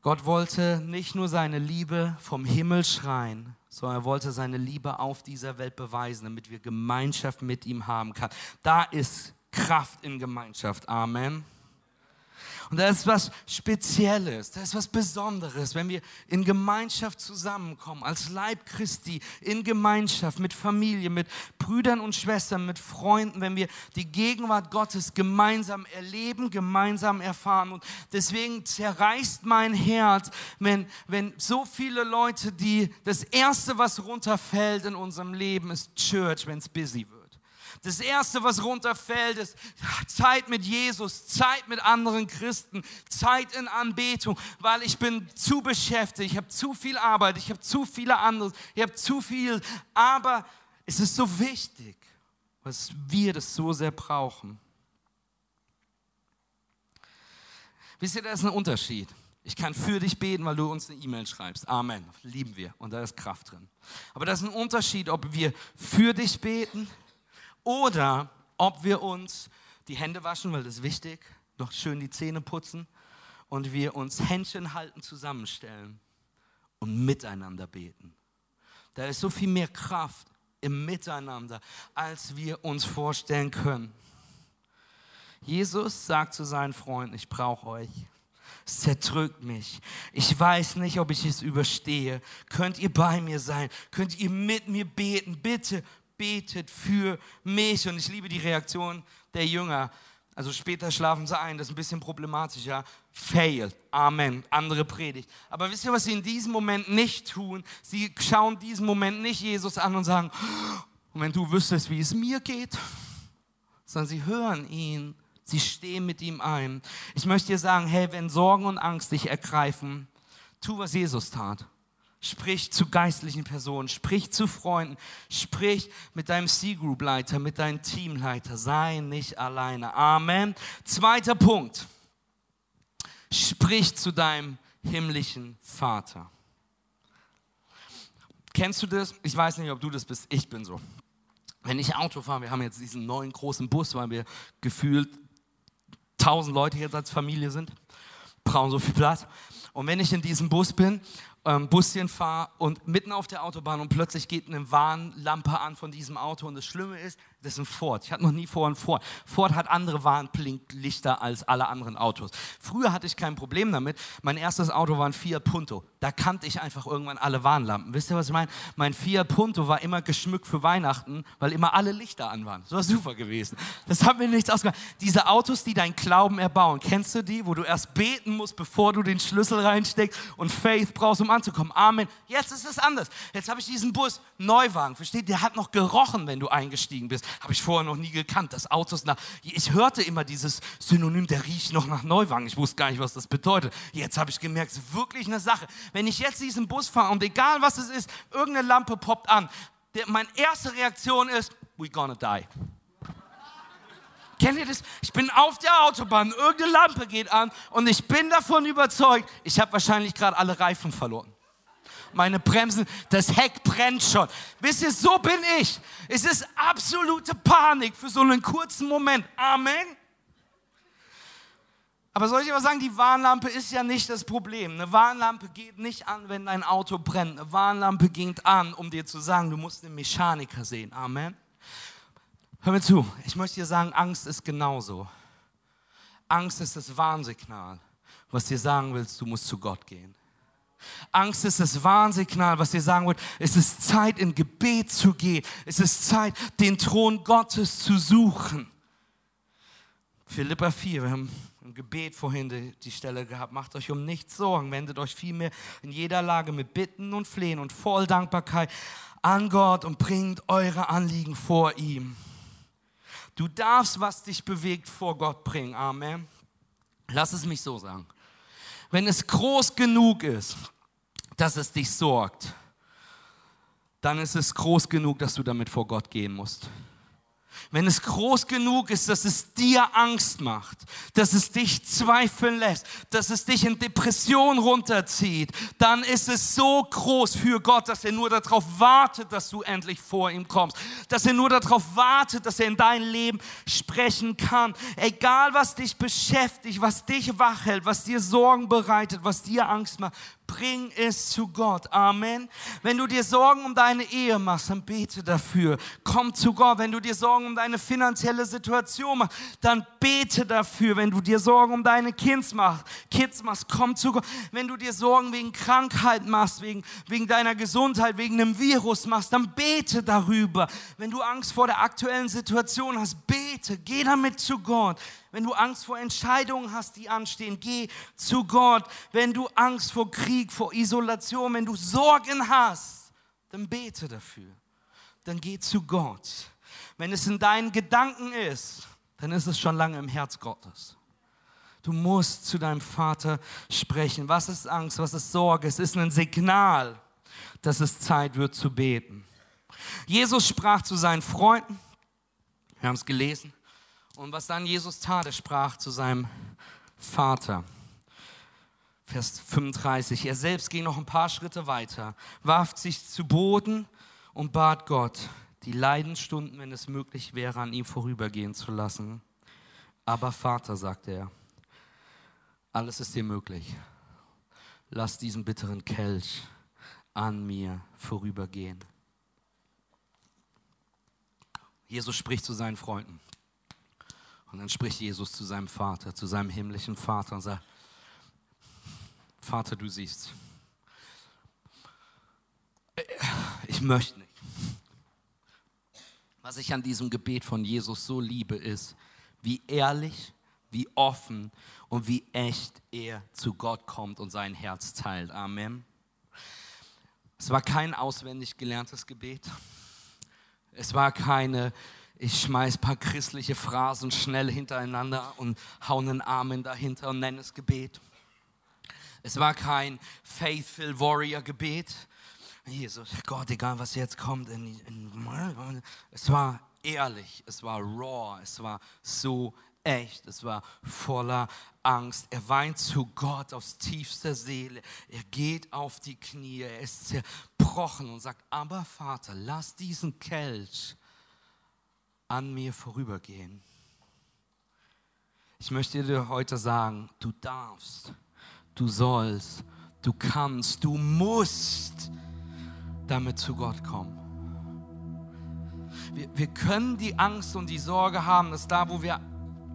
Gott wollte nicht nur seine Liebe vom Himmel schreien, sondern er wollte seine Liebe auf dieser Welt beweisen, damit wir Gemeinschaft mit ihm haben können. Da ist Kraft in Gemeinschaft. Amen. Und da ist was Spezielles, da ist was Besonderes, wenn wir in Gemeinschaft zusammenkommen, als Leib Christi, in Gemeinschaft mit Familie, mit Brüdern und Schwestern, mit Freunden, wenn wir die Gegenwart Gottes gemeinsam erleben, gemeinsam erfahren. Und deswegen zerreißt mein Herz, wenn, wenn so viele Leute, die das Erste, was runterfällt in unserem Leben, ist Church, wenn es busy wird. Das Erste, was runterfällt, ist Zeit mit Jesus, Zeit mit anderen Christen, Zeit in Anbetung, weil ich bin zu beschäftigt, ich habe zu viel Arbeit, ich habe zu viele andere, ich habe zu viel. Aber es ist so wichtig, dass wir das so sehr brauchen. Wisst ihr, da ist ein Unterschied. Ich kann für dich beten, weil du uns eine E-Mail schreibst. Amen. Lieben wir. Und da ist Kraft drin. Aber da ist ein Unterschied, ob wir für dich beten oder ob wir uns die Hände waschen, weil das ist wichtig, noch schön die Zähne putzen und wir uns Händchen halten, zusammenstellen und miteinander beten. Da ist so viel mehr Kraft im Miteinander, als wir uns vorstellen können. Jesus sagt zu seinen Freunden, ich brauche euch. Es zerdrückt mich. Ich weiß nicht, ob ich es überstehe. Könnt ihr bei mir sein? Könnt ihr mit mir beten? Bitte betet für mich. Und ich liebe die Reaktion der Jünger. Also später schlafen sie ein, das ist ein bisschen problematisch, ja. Fail, Amen, andere Predigt. Aber wisst ihr, was sie in diesem Moment nicht tun? Sie schauen diesen Moment nicht Jesus an und sagen, und wenn du wüsstest, wie es mir geht, sondern sie hören ihn, sie stehen mit ihm ein. Ich möchte dir sagen, hey, wenn Sorgen und Angst dich ergreifen, tu, was Jesus tat. Sprich zu geistlichen Personen, sprich zu Freunden, sprich mit deinem C-Group-Leiter, mit deinem Teamleiter. Sei nicht alleine. Amen. Zweiter Punkt. Sprich zu deinem himmlischen Vater. Kennst du das? Ich weiß nicht, ob du das bist. Ich bin so. Wenn ich Auto fahre, wir haben jetzt diesen neuen großen Bus, weil wir gefühlt tausend Leute jetzt als Familie sind, brauchen so viel Platz. Und wenn ich in diesem Bus bin ähm, Buschen fahre und mitten auf der Autobahn und plötzlich geht eine Warnlampe an von diesem Auto und das Schlimme ist, das ist ein Ford. Ich hatte noch nie vor einen Ford. Ford hat andere Warnblinklichter als alle anderen Autos. Früher hatte ich kein Problem damit. Mein erstes Auto war ein Fiat Punto. Da kannte ich einfach irgendwann alle Warnlampen. Wisst ihr, was ich meine? Mein Fiat Punto war immer geschmückt für Weihnachten, weil immer alle Lichter an waren. Das war super gewesen. Das hat mir nichts ausgemacht. Diese Autos, die deinen Glauben erbauen, kennst du die, wo du erst beten musst, bevor du den Schlüssel reinsteckst und Faith brauchst, um anzukommen. Amen. Jetzt ist es anders. Jetzt habe ich diesen Bus Neuwagen. Versteht? Der hat noch gerochen, wenn du eingestiegen bist. Habe ich vorher noch nie gekannt. Das Auto ist nach. Ich hörte immer dieses Synonym, der riecht noch nach Neuwagen. Ich wusste gar nicht, was das bedeutet. Jetzt habe ich gemerkt, es ist wirklich eine Sache. Wenn ich jetzt diesen Bus fahre und egal was es ist, irgendeine Lampe poppt an, der, meine erste Reaktion ist, we gonna die. Kennt ihr das? Ich bin auf der Autobahn, irgendeine Lampe geht an und ich bin davon überzeugt, ich habe wahrscheinlich gerade alle Reifen verloren. Meine Bremsen, das Heck brennt schon. Wisst ihr, so bin ich. Es ist absolute Panik für so einen kurzen Moment. Amen. Aber soll ich aber sagen, die Warnlampe ist ja nicht das Problem. Eine Warnlampe geht nicht an, wenn dein Auto brennt. Eine Warnlampe geht an, um dir zu sagen, du musst einen Mechaniker sehen. Amen. Hör mir zu, ich möchte dir sagen, Angst ist genauso. Angst ist das Warnsignal, was dir sagen willst, du musst zu Gott gehen. Angst ist das Warnsignal, was dir sagen wird, es ist Zeit, in Gebet zu gehen. Es ist Zeit, den Thron Gottes zu suchen. Philippa 4, wir haben im Gebet vorhin die, die, Stelle gehabt, macht euch um nichts Sorgen, wendet euch vielmehr in jeder Lage mit Bitten und Flehen und voll Dankbarkeit an Gott und bringt eure Anliegen vor ihm. Du darfst, was dich bewegt, vor Gott bringen. Amen. Lass es mich so sagen. Wenn es groß genug ist, dass es dich sorgt, dann ist es groß genug, dass du damit vor Gott gehen musst wenn es groß genug ist, dass es dir Angst macht, dass es dich zweifeln lässt, dass es dich in Depression runterzieht, dann ist es so groß für Gott, dass er nur darauf wartet, dass du endlich vor ihm kommst, dass er nur darauf wartet, dass er in dein Leben sprechen kann. Egal, was dich beschäftigt, was dich wach hält, was dir Sorgen bereitet, was dir Angst macht, Bring es zu Gott. Amen. Wenn du dir Sorgen um deine Ehe machst, dann bete dafür. Komm zu Gott. Wenn du dir Sorgen um deine finanzielle Situation machst, dann bete dafür. Wenn du dir Sorgen um deine Kids machst, Kids machst, komm zu Gott. Wenn du dir Sorgen wegen Krankheit machst, wegen, wegen deiner Gesundheit, wegen einem Virus machst, dann bete darüber. Wenn du Angst vor der aktuellen Situation hast, bete. Geh damit zu Gott. Wenn du Angst vor Entscheidungen hast, die anstehen, geh zu Gott. Wenn du Angst vor Krieg, vor Isolation, wenn du Sorgen hast, dann bete dafür. Dann geh zu Gott. Wenn es in deinen Gedanken ist, dann ist es schon lange im Herz Gottes. Du musst zu deinem Vater sprechen. Was ist Angst? Was ist Sorge? Es ist ein Signal, dass es Zeit wird zu beten. Jesus sprach zu seinen Freunden. Wir haben es gelesen. Und was dann Jesus tat, er sprach zu seinem Vater. Vers 35. Er selbst ging noch ein paar Schritte weiter, warf sich zu Boden und bat Gott, die Leidensstunden, wenn es möglich wäre, an ihm vorübergehen zu lassen. Aber Vater, sagte er, alles ist dir möglich. Lass diesen bitteren Kelch an mir vorübergehen. Jesus spricht zu seinen Freunden. Und dann spricht Jesus zu seinem Vater, zu seinem himmlischen Vater und sagt, Vater, du siehst, ich möchte nicht. Was ich an diesem Gebet von Jesus so liebe, ist, wie ehrlich, wie offen und wie echt er zu Gott kommt und sein Herz teilt. Amen. Es war kein auswendig gelerntes Gebet. Es war keine ich schmeiß ein paar christliche Phrasen schnell hintereinander und hau einen Amen dahinter und nenne es Gebet. Es war kein Faithful Warrior Gebet. Jesus, Gott, egal was jetzt kommt. Es war ehrlich, es war raw, es war so echt, es war voller Angst. Er weint zu Gott aus tiefster Seele. Er geht auf die Knie, er ist zerbrochen und sagt, aber Vater, lass diesen Kelch an mir vorübergehen. Ich möchte dir heute sagen, du darfst, du sollst, du kannst, du musst damit zu Gott kommen. Wir, wir können die Angst und die Sorge haben, dass da, wo wir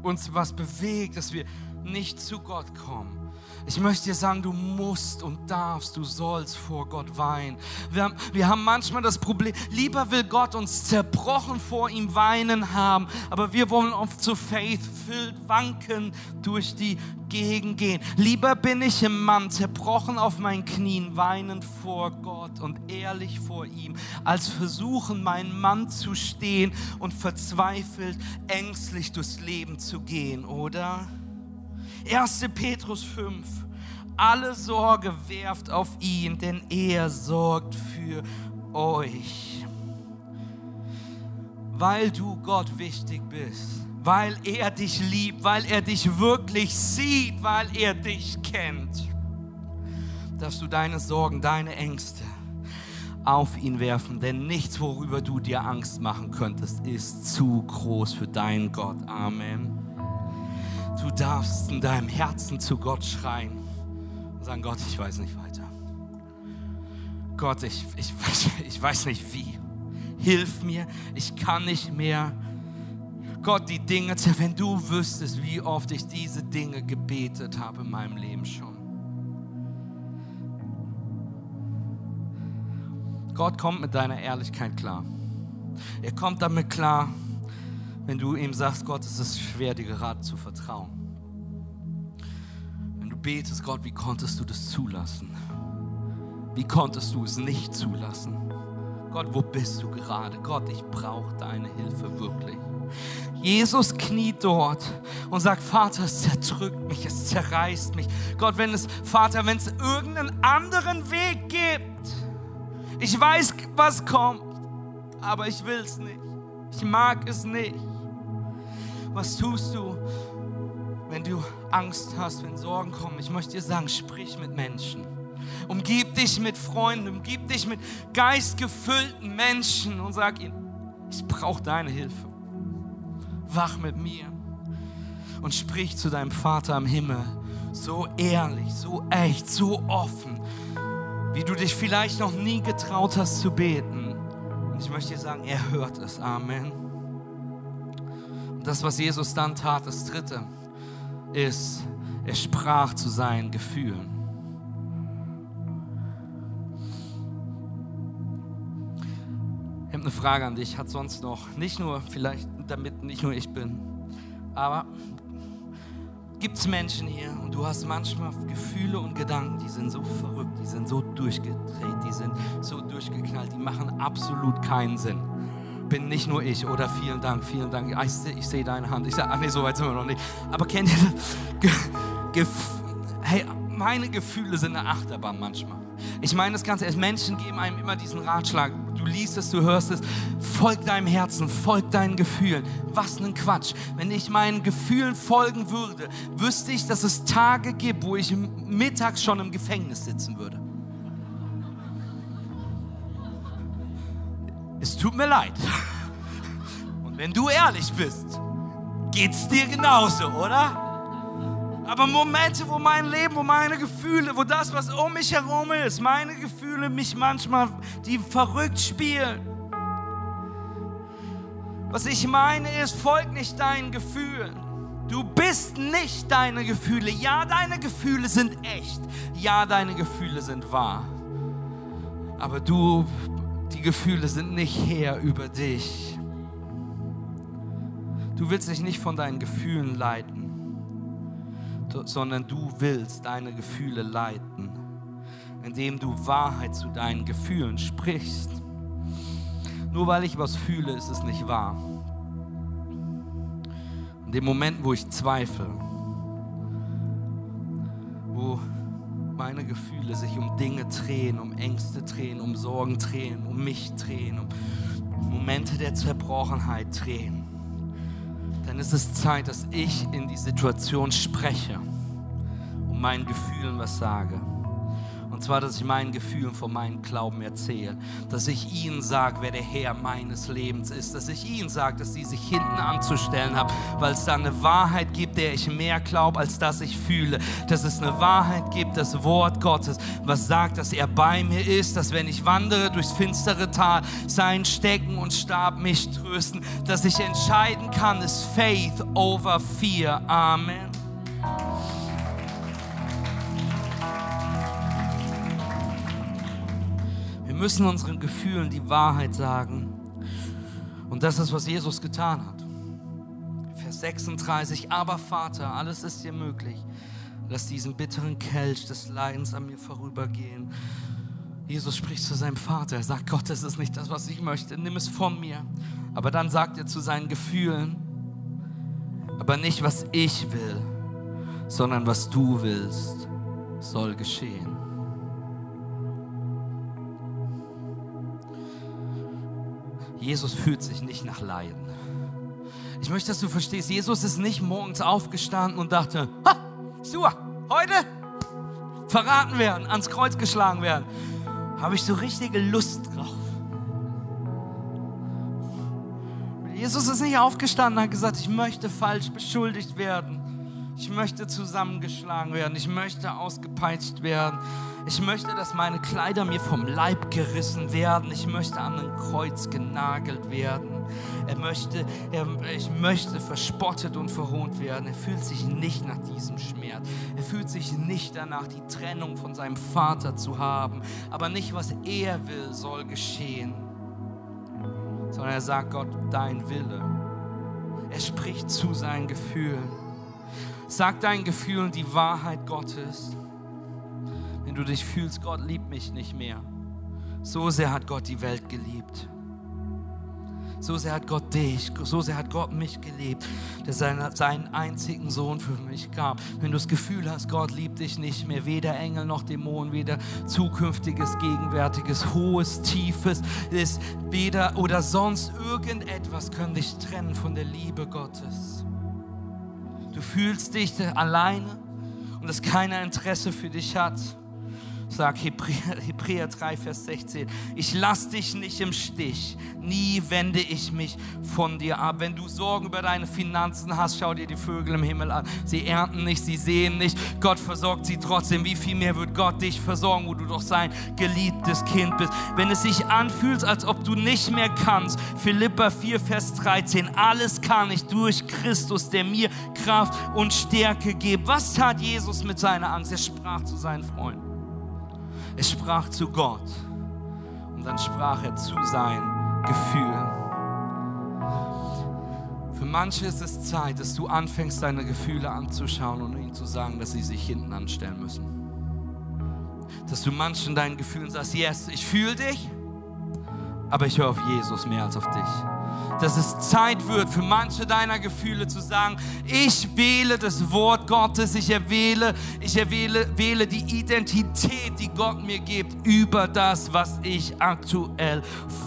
uns was bewegt, dass wir nicht zu Gott kommen. Ich möchte dir sagen, du musst und darfst, du sollst vor Gott weinen. Wir haben, wir haben manchmal das Problem, lieber will Gott uns zerbrochen vor ihm weinen haben, aber wir wollen oft zu faith-filled wanken durch die Gegend gehen. Lieber bin ich im Mann, zerbrochen auf meinen Knien, weinend vor Gott und ehrlich vor ihm, als versuchen, meinen Mann zu stehen und verzweifelt, ängstlich durchs Leben zu gehen, oder? 1. Petrus 5. Alle Sorge werft auf ihn, denn er sorgt für euch. Weil du Gott wichtig bist, weil er dich liebt, weil er dich wirklich sieht, weil er dich kennt, darfst du deine Sorgen, deine Ängste auf ihn werfen, denn nichts, worüber du dir Angst machen könntest, ist zu groß für deinen Gott. Amen. Du darfst in deinem Herzen zu Gott schreien und sagen, Gott, ich weiß nicht weiter. Gott, ich, ich, ich weiß nicht wie. Hilf mir, ich kann nicht mehr. Gott, die Dinge, wenn du wüsstest, wie oft ich diese Dinge gebetet habe in meinem Leben schon. Gott kommt mit deiner Ehrlichkeit klar. Er kommt damit klar, wenn du ihm sagst, Gott, es ist schwer, dir gerade zu vertrauen. Wenn du betest, Gott, wie konntest du das zulassen? Wie konntest du es nicht zulassen? Gott, wo bist du gerade? Gott, ich brauche deine Hilfe wirklich. Jesus kniet dort und sagt, Vater, es zerdrückt mich, es zerreißt mich. Gott, wenn es, Vater, wenn es irgendeinen anderen Weg gibt, ich weiß, was kommt, aber ich will es nicht. Ich mag es nicht. Was tust du, wenn du Angst hast, wenn Sorgen kommen? Ich möchte dir sagen, sprich mit Menschen. Umgib dich mit Freunden, umgib dich mit geistgefüllten Menschen und sag ihnen, ich brauche deine Hilfe. Wach mit mir und sprich zu deinem Vater im Himmel so ehrlich, so echt, so offen, wie du dich vielleicht noch nie getraut hast zu beten. Und ich möchte dir sagen, er hört es. Amen. Das, was Jesus dann tat, das dritte, ist, er sprach zu seinen Gefühlen. Ich habe eine Frage an dich. Hat sonst noch, nicht nur, vielleicht damit nicht nur ich bin, aber gibt es Menschen hier und du hast manchmal Gefühle und Gedanken, die sind so verrückt, die sind so durchgedreht, die sind so durchgeknallt, die machen absolut keinen Sinn bin nicht nur ich. Oder vielen Dank, vielen Dank. Ich, sehe, sehe deine Hand. Ich sage, ach nee, so weit sind wir noch nicht. Aber kennt ihr das? hey, meine Gefühle sind eine Achterbahn manchmal. Ich meine das Ganze, Menschen geben einem immer diesen Ratschlag. Du liest es, du hörst es. Folg deinem Herzen, folg deinen Gefühlen. Was ein Quatsch. Wenn ich meinen Gefühlen folgen würde, wüsste ich, dass es Tage gibt, wo ich mittags schon im Gefängnis sitzen würde. Es tut mir leid. Und wenn du ehrlich bist, geht's dir genauso, oder? Aber Momente, wo mein Leben, wo meine Gefühle, wo das, was um mich herum ist, meine Gefühle mich manchmal, die verrückt spielen. Was ich meine ist, folg nicht deinen Gefühlen. Du bist nicht deine Gefühle. Ja, deine Gefühle sind echt. Ja, deine Gefühle sind wahr. Aber du die Gefühle sind nicht her über dich. Du willst dich nicht von deinen Gefühlen leiten, sondern du willst deine Gefühle leiten, indem du Wahrheit zu deinen Gefühlen sprichst. Nur weil ich was fühle, ist es nicht wahr. In dem Moment, wo ich zweifle, wo meine Gefühle sich um Dinge drehen, um Ängste drehen, um Sorgen drehen, um mich drehen, um Momente der Zerbrochenheit drehen, dann ist es Zeit, dass ich in die Situation spreche und meinen Gefühlen was sage. Und zwar, dass ich meinen Gefühlen von meinem Glauben erzähle. Dass ich ihnen sage, wer der Herr meines Lebens ist. Dass ich ihnen sage, dass sie sich hinten anzustellen haben, weil es da eine Wahrheit gibt, der ich mehr glaube, als dass ich fühle. Dass es eine Wahrheit gibt, das Wort Gottes, was sagt, dass er bei mir ist. Dass wenn ich wandere durchs finstere Tal, sein Stecken und Stab mich trösten. Dass ich entscheiden kann, ist Faith over Fear. Amen. Müssen unseren Gefühlen die Wahrheit sagen. Und das ist, was Jesus getan hat. Vers 36, aber Vater, alles ist dir möglich. Lass diesen bitteren Kelch des Leidens an mir vorübergehen. Jesus spricht zu seinem Vater. Er sagt, Gott, das ist nicht das, was ich möchte. Nimm es von mir. Aber dann sagt er zu seinen Gefühlen, aber nicht, was ich will, sondern was du willst, soll geschehen. Jesus fühlt sich nicht nach Leiden. Ich möchte, dass du verstehst, Jesus ist nicht morgens aufgestanden und dachte, ha, super, heute verraten werden, ans Kreuz geschlagen werden. Habe ich so richtige Lust drauf. Jesus ist nicht aufgestanden und hat gesagt, ich möchte falsch beschuldigt werden. Ich möchte zusammengeschlagen werden. Ich möchte ausgepeitscht werden. Ich möchte, dass meine Kleider mir vom Leib gerissen werden. Ich möchte an ein Kreuz genagelt werden. Er möchte, er, ich möchte verspottet und verhohnt werden. Er fühlt sich nicht nach diesem Schmerz. Er fühlt sich nicht danach, die Trennung von seinem Vater zu haben. Aber nicht, was er will, soll geschehen. Sondern er sagt Gott, dein Wille. Er spricht zu seinen Gefühlen. Sag deinen Gefühlen die Wahrheit Gottes. Wenn du dich fühlst, Gott liebt mich nicht mehr. So sehr hat Gott die Welt geliebt. So sehr hat Gott dich, so sehr hat Gott mich geliebt, dass er seinen einzigen Sohn für mich gab. Wenn du das Gefühl hast, Gott liebt dich nicht mehr, weder Engel noch Dämonen, weder zukünftiges, gegenwärtiges, hohes, tiefes, ist weder oder sonst irgendetwas können dich trennen von der Liebe Gottes. Du fühlst dich alleine und dass keiner Interesse für dich hat sagt Hebräer, Hebräer 3, Vers 16, ich lass dich nicht im Stich, nie wende ich mich von dir ab. Wenn du Sorgen über deine Finanzen hast, schau dir die Vögel im Himmel an. Sie ernten nicht, sie sehen nicht, Gott versorgt sie trotzdem. Wie viel mehr wird Gott dich versorgen, wo du doch sein geliebtes Kind bist. Wenn es sich anfühlt, als ob du nicht mehr kannst, Philippa 4, Vers 13, alles kann ich durch Christus, der mir Kraft und Stärke gibt. Was tat Jesus mit seiner Angst? Er sprach zu seinen Freunden. Er sprach zu Gott und dann sprach er zu seinen Gefühlen. Für manche ist es Zeit, dass du anfängst, deine Gefühle anzuschauen und ihnen zu sagen, dass sie sich hinten anstellen müssen. Dass du manchen deinen Gefühlen sagst, yes, ich fühle dich, aber ich höre auf Jesus mehr als auf dich dass es Zeit wird für manche deiner Gefühle zu sagen, ich wähle das Wort Gottes, ich erwähle, ich erwähle, wähle die Identität, die Gott mir gibt, über das, was ich aktuell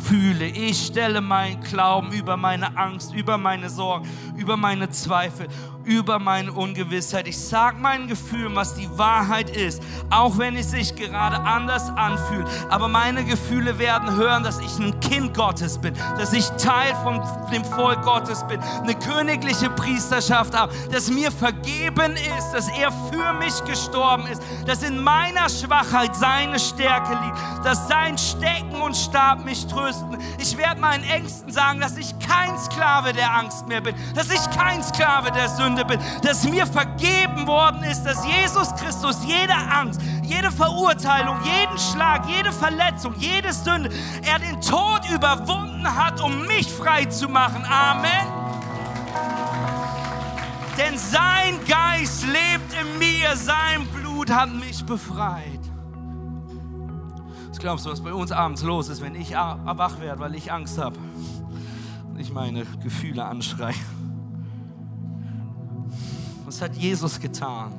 fühle. Ich stelle meinen Glauben über meine Angst, über meine Sorgen, über meine Zweifel über meine Ungewissheit. Ich sage meinen Gefühlen, was die Wahrheit ist, auch wenn es sich gerade anders anfühlt. Aber meine Gefühle werden hören, dass ich ein Kind Gottes bin, dass ich Teil von dem Volk Gottes bin, eine königliche Priesterschaft habe, dass mir vergeben ist, dass er für mich gestorben ist, dass in meiner Schwachheit seine Stärke liegt, dass sein Stecken und Stab mich trösten. Ich werde meinen Ängsten sagen, dass ich kein Sklave der Angst mehr bin, dass ich kein Sklave der Sünde Sünde bin, dass mir vergeben worden ist, dass Jesus Christus jede Angst, jede Verurteilung, jeden Schlag, jede Verletzung, jede Sünde, er den Tod überwunden hat, um mich frei zu machen. Amen. Denn sein Geist lebt in mir, sein Blut hat mich befreit. Was glaubst du, was bei uns abends los ist, wenn ich wach werde, weil ich Angst habe? Und ich meine Gefühle anschreie. Hat Jesus getan?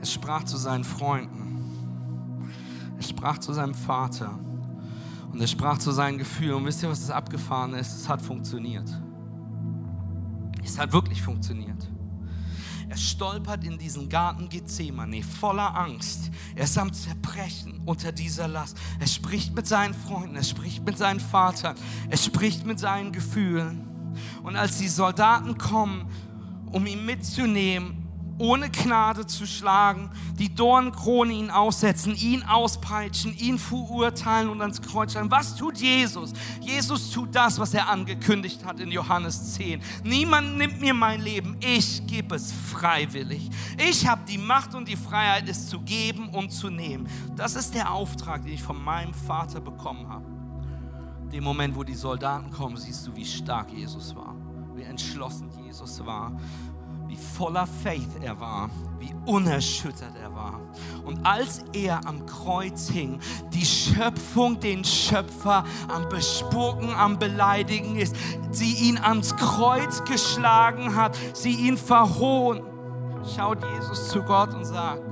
Er sprach zu seinen Freunden. Er sprach zu seinem Vater. Und er sprach zu seinen Gefühlen. Und wisst ihr, was das Abgefahrene ist? Es hat funktioniert. Es hat wirklich funktioniert. Er stolpert in diesen Garten Gethsemane voller Angst. Er ist am Zerbrechen unter dieser Last. Er spricht mit seinen Freunden, er spricht mit seinem Vater, er spricht mit seinen Gefühlen. Und als die Soldaten kommen um ihn mitzunehmen, ohne Gnade zu schlagen, die Dornkrone ihn aussetzen, ihn auspeitschen, ihn verurteilen und ans Kreuz stellen. Was tut Jesus? Jesus tut das, was er angekündigt hat in Johannes 10. Niemand nimmt mir mein Leben, ich gebe es freiwillig. Ich habe die Macht und die Freiheit, es zu geben und zu nehmen. Das ist der Auftrag, den ich von meinem Vater bekommen habe. Dem Moment, wo die Soldaten kommen, siehst du, wie stark Jesus war, wie entschlossen Jesus war wie voller Faith er war, wie unerschüttert er war. Und als er am Kreuz hing, die Schöpfung den Schöpfer am Bespucken, am Beleidigen ist, sie ihn ans Kreuz geschlagen hat, sie ihn verhohnt, schaut Jesus zu Gott und sagt,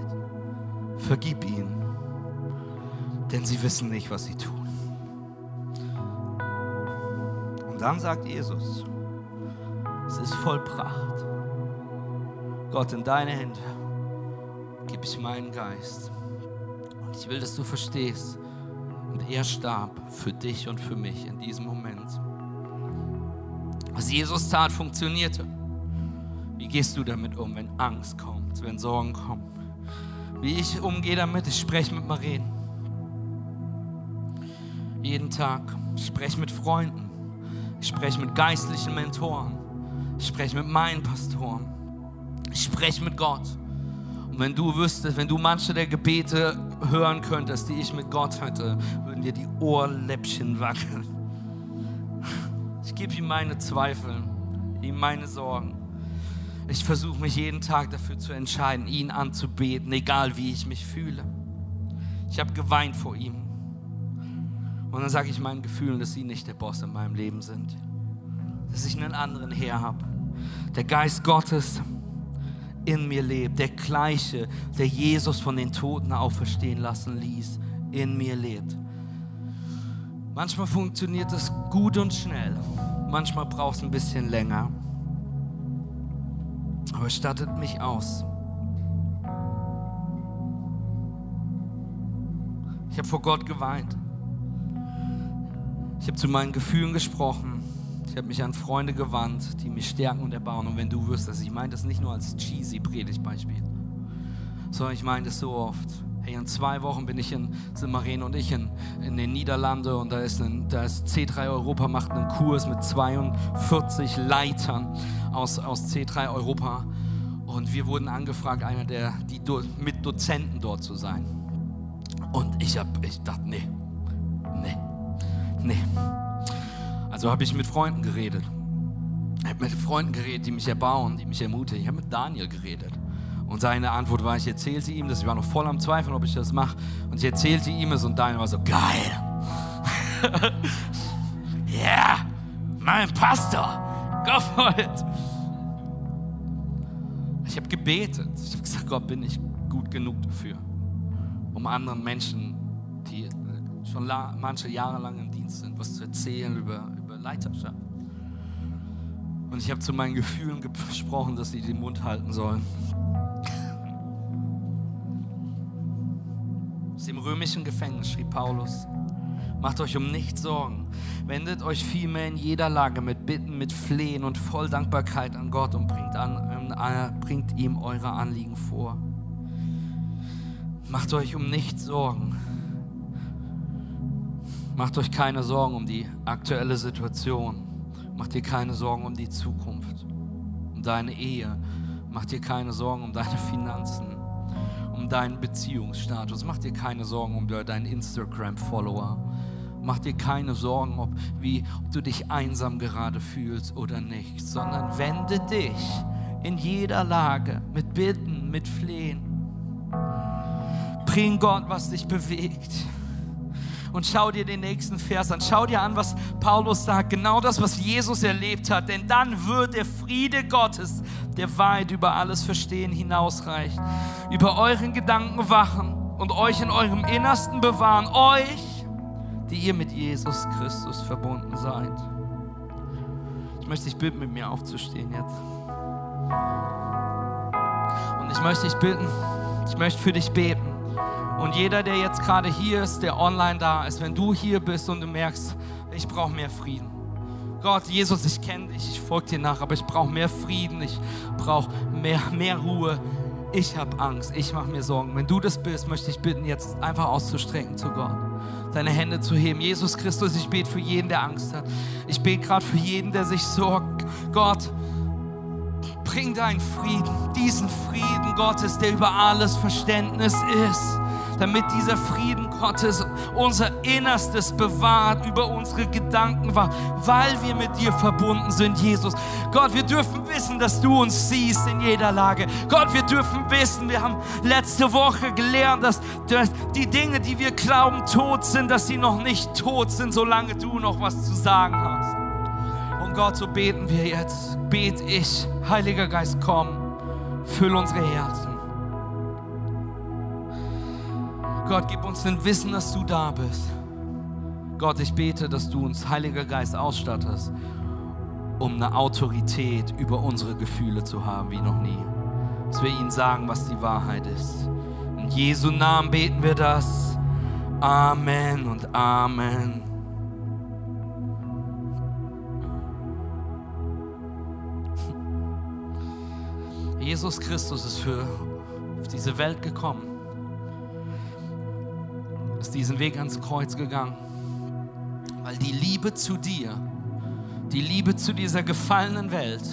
vergib ihnen, denn sie wissen nicht, was sie tun. Und dann sagt Jesus, es ist vollbracht. Gott, in deine Hände gebe ich meinen Geist. Und ich will, dass du verstehst. Und er starb für dich und für mich in diesem Moment. Was Jesus tat, funktionierte. Wie gehst du damit um, wenn Angst kommt, wenn Sorgen kommen? Wie ich umgehe damit, ich spreche mit Maren. Jeden Tag. Ich spreche mit Freunden. Ich spreche mit geistlichen Mentoren. Ich spreche mit meinen Pastoren. Ich spreche mit Gott. Und wenn du wüsstest, wenn du manche der Gebete hören könntest, die ich mit Gott hatte, würden dir die Ohrläppchen wackeln. Ich gebe ihm meine Zweifel, ihm meine Sorgen. Ich versuche mich jeden Tag dafür zu entscheiden, ihn anzubeten, egal wie ich mich fühle. Ich habe geweint vor ihm. Und dann sage ich meinen Gefühlen, dass sie nicht der Boss in meinem Leben sind. Dass ich einen anderen Herr habe. Der Geist Gottes in mir lebt, der gleiche, der Jesus von den Toten auferstehen lassen ließ, in mir lebt. Manchmal funktioniert es gut und schnell, manchmal braucht es ein bisschen länger. Aber stattet mich aus. Ich habe vor Gott geweint. Ich habe zu meinen Gefühlen gesprochen. Ich habe mich an Freunde gewandt, die mich stärken und erbauen. Und wenn du wüsstest, ich meine das nicht nur als cheesy Predigtbeispiel, sondern ich meine das so oft. Hey, in zwei Wochen bin ich in, sind Maren und ich in, in den Niederlanden und da ist, ein, da ist C3 Europa macht einen Kurs mit 42 Leitern aus, aus C3 Europa. Und wir wurden angefragt, einer der die Do, mit Dozenten dort zu sein. Und ich habe, ich dachte, nee, nee, nee. Also habe ich mit Freunden geredet. Ich habe mit Freunden geredet, die mich erbauen, die mich ermutigen. Ich habe mit Daniel geredet. Und seine Antwort war, ich erzählte ihm das. Ich war noch voll am Zweifeln, ob ich das mache. Und ich erzählte ihm es und Daniel war so, geil. Ja, yeah, mein Pastor. Go for it. Ich habe gebetet. Ich habe gesagt, Gott, bin ich gut genug dafür, um anderen Menschen, die schon manche Jahre lang im Dienst sind, was zu erzählen über, Leiterschaft. Und ich habe zu meinen Gefühlen gesprochen, dass sie den Mund halten sollen. Aus dem römischen Gefängnis schrieb Paulus, macht euch um nichts Sorgen, wendet euch vielmehr in jeder Lage mit Bitten, mit Flehen und voll Dankbarkeit an Gott und bringt, an, äh, bringt ihm eure Anliegen vor. Macht euch um nichts Sorgen, Macht euch keine Sorgen um die aktuelle Situation. Macht dir keine Sorgen um die Zukunft, um deine Ehe. Macht dir keine Sorgen um deine Finanzen, um deinen Beziehungsstatus. Macht dir keine Sorgen um deinen Instagram-Follower. Mach dir keine Sorgen, ob, wie, ob du dich einsam gerade fühlst oder nicht, sondern wende dich in jeder Lage mit Bitten, mit Flehen. Bring Gott, was dich bewegt und schau dir den nächsten Vers an. Schau dir an, was Paulus sagt. Genau das, was Jesus erlebt hat. Denn dann wird der Friede Gottes, der weit über alles Verstehen hinausreicht, über euren Gedanken wachen und euch in eurem Innersten bewahren. Euch, die ihr mit Jesus Christus verbunden seid. Ich möchte dich bitten, mit mir aufzustehen jetzt. Und ich möchte dich bitten, ich möchte für dich beten. Und jeder, der jetzt gerade hier ist, der online da ist, wenn du hier bist und du merkst, ich brauche mehr Frieden. Gott, Jesus, ich kenne dich, ich folge dir nach, aber ich brauche mehr Frieden, ich brauche mehr, mehr Ruhe. Ich habe Angst, ich mache mir Sorgen. Wenn du das bist, möchte ich bitten, jetzt einfach auszustrecken zu Gott deine Hände zu heben. Jesus Christus, ich bete für jeden, der Angst hat. Ich bete gerade für jeden, der sich sorgt. Gott, bring deinen Frieden, diesen Frieden Gottes, der über alles Verständnis ist damit dieser Frieden Gottes unser Innerstes bewahrt, über unsere Gedanken war, weil wir mit dir verbunden sind, Jesus. Gott, wir dürfen wissen, dass du uns siehst in jeder Lage. Gott, wir dürfen wissen, wir haben letzte Woche gelernt, dass, dass die Dinge, die wir glauben, tot sind, dass sie noch nicht tot sind, solange du noch was zu sagen hast. Und Gott, so beten wir jetzt, bete ich, Heiliger Geist, komm, füll unsere Herzen. Gott, gib uns den Wissen, dass du da bist. Gott, ich bete, dass du uns, Heiliger Geist, ausstattest, um eine Autorität über unsere Gefühle zu haben wie noch nie. Dass wir ihnen sagen, was die Wahrheit ist. In Jesu Namen beten wir das. Amen und Amen. Jesus Christus ist für diese Welt gekommen ist diesen Weg ans Kreuz gegangen, weil die Liebe zu dir, die Liebe zu dieser gefallenen Welt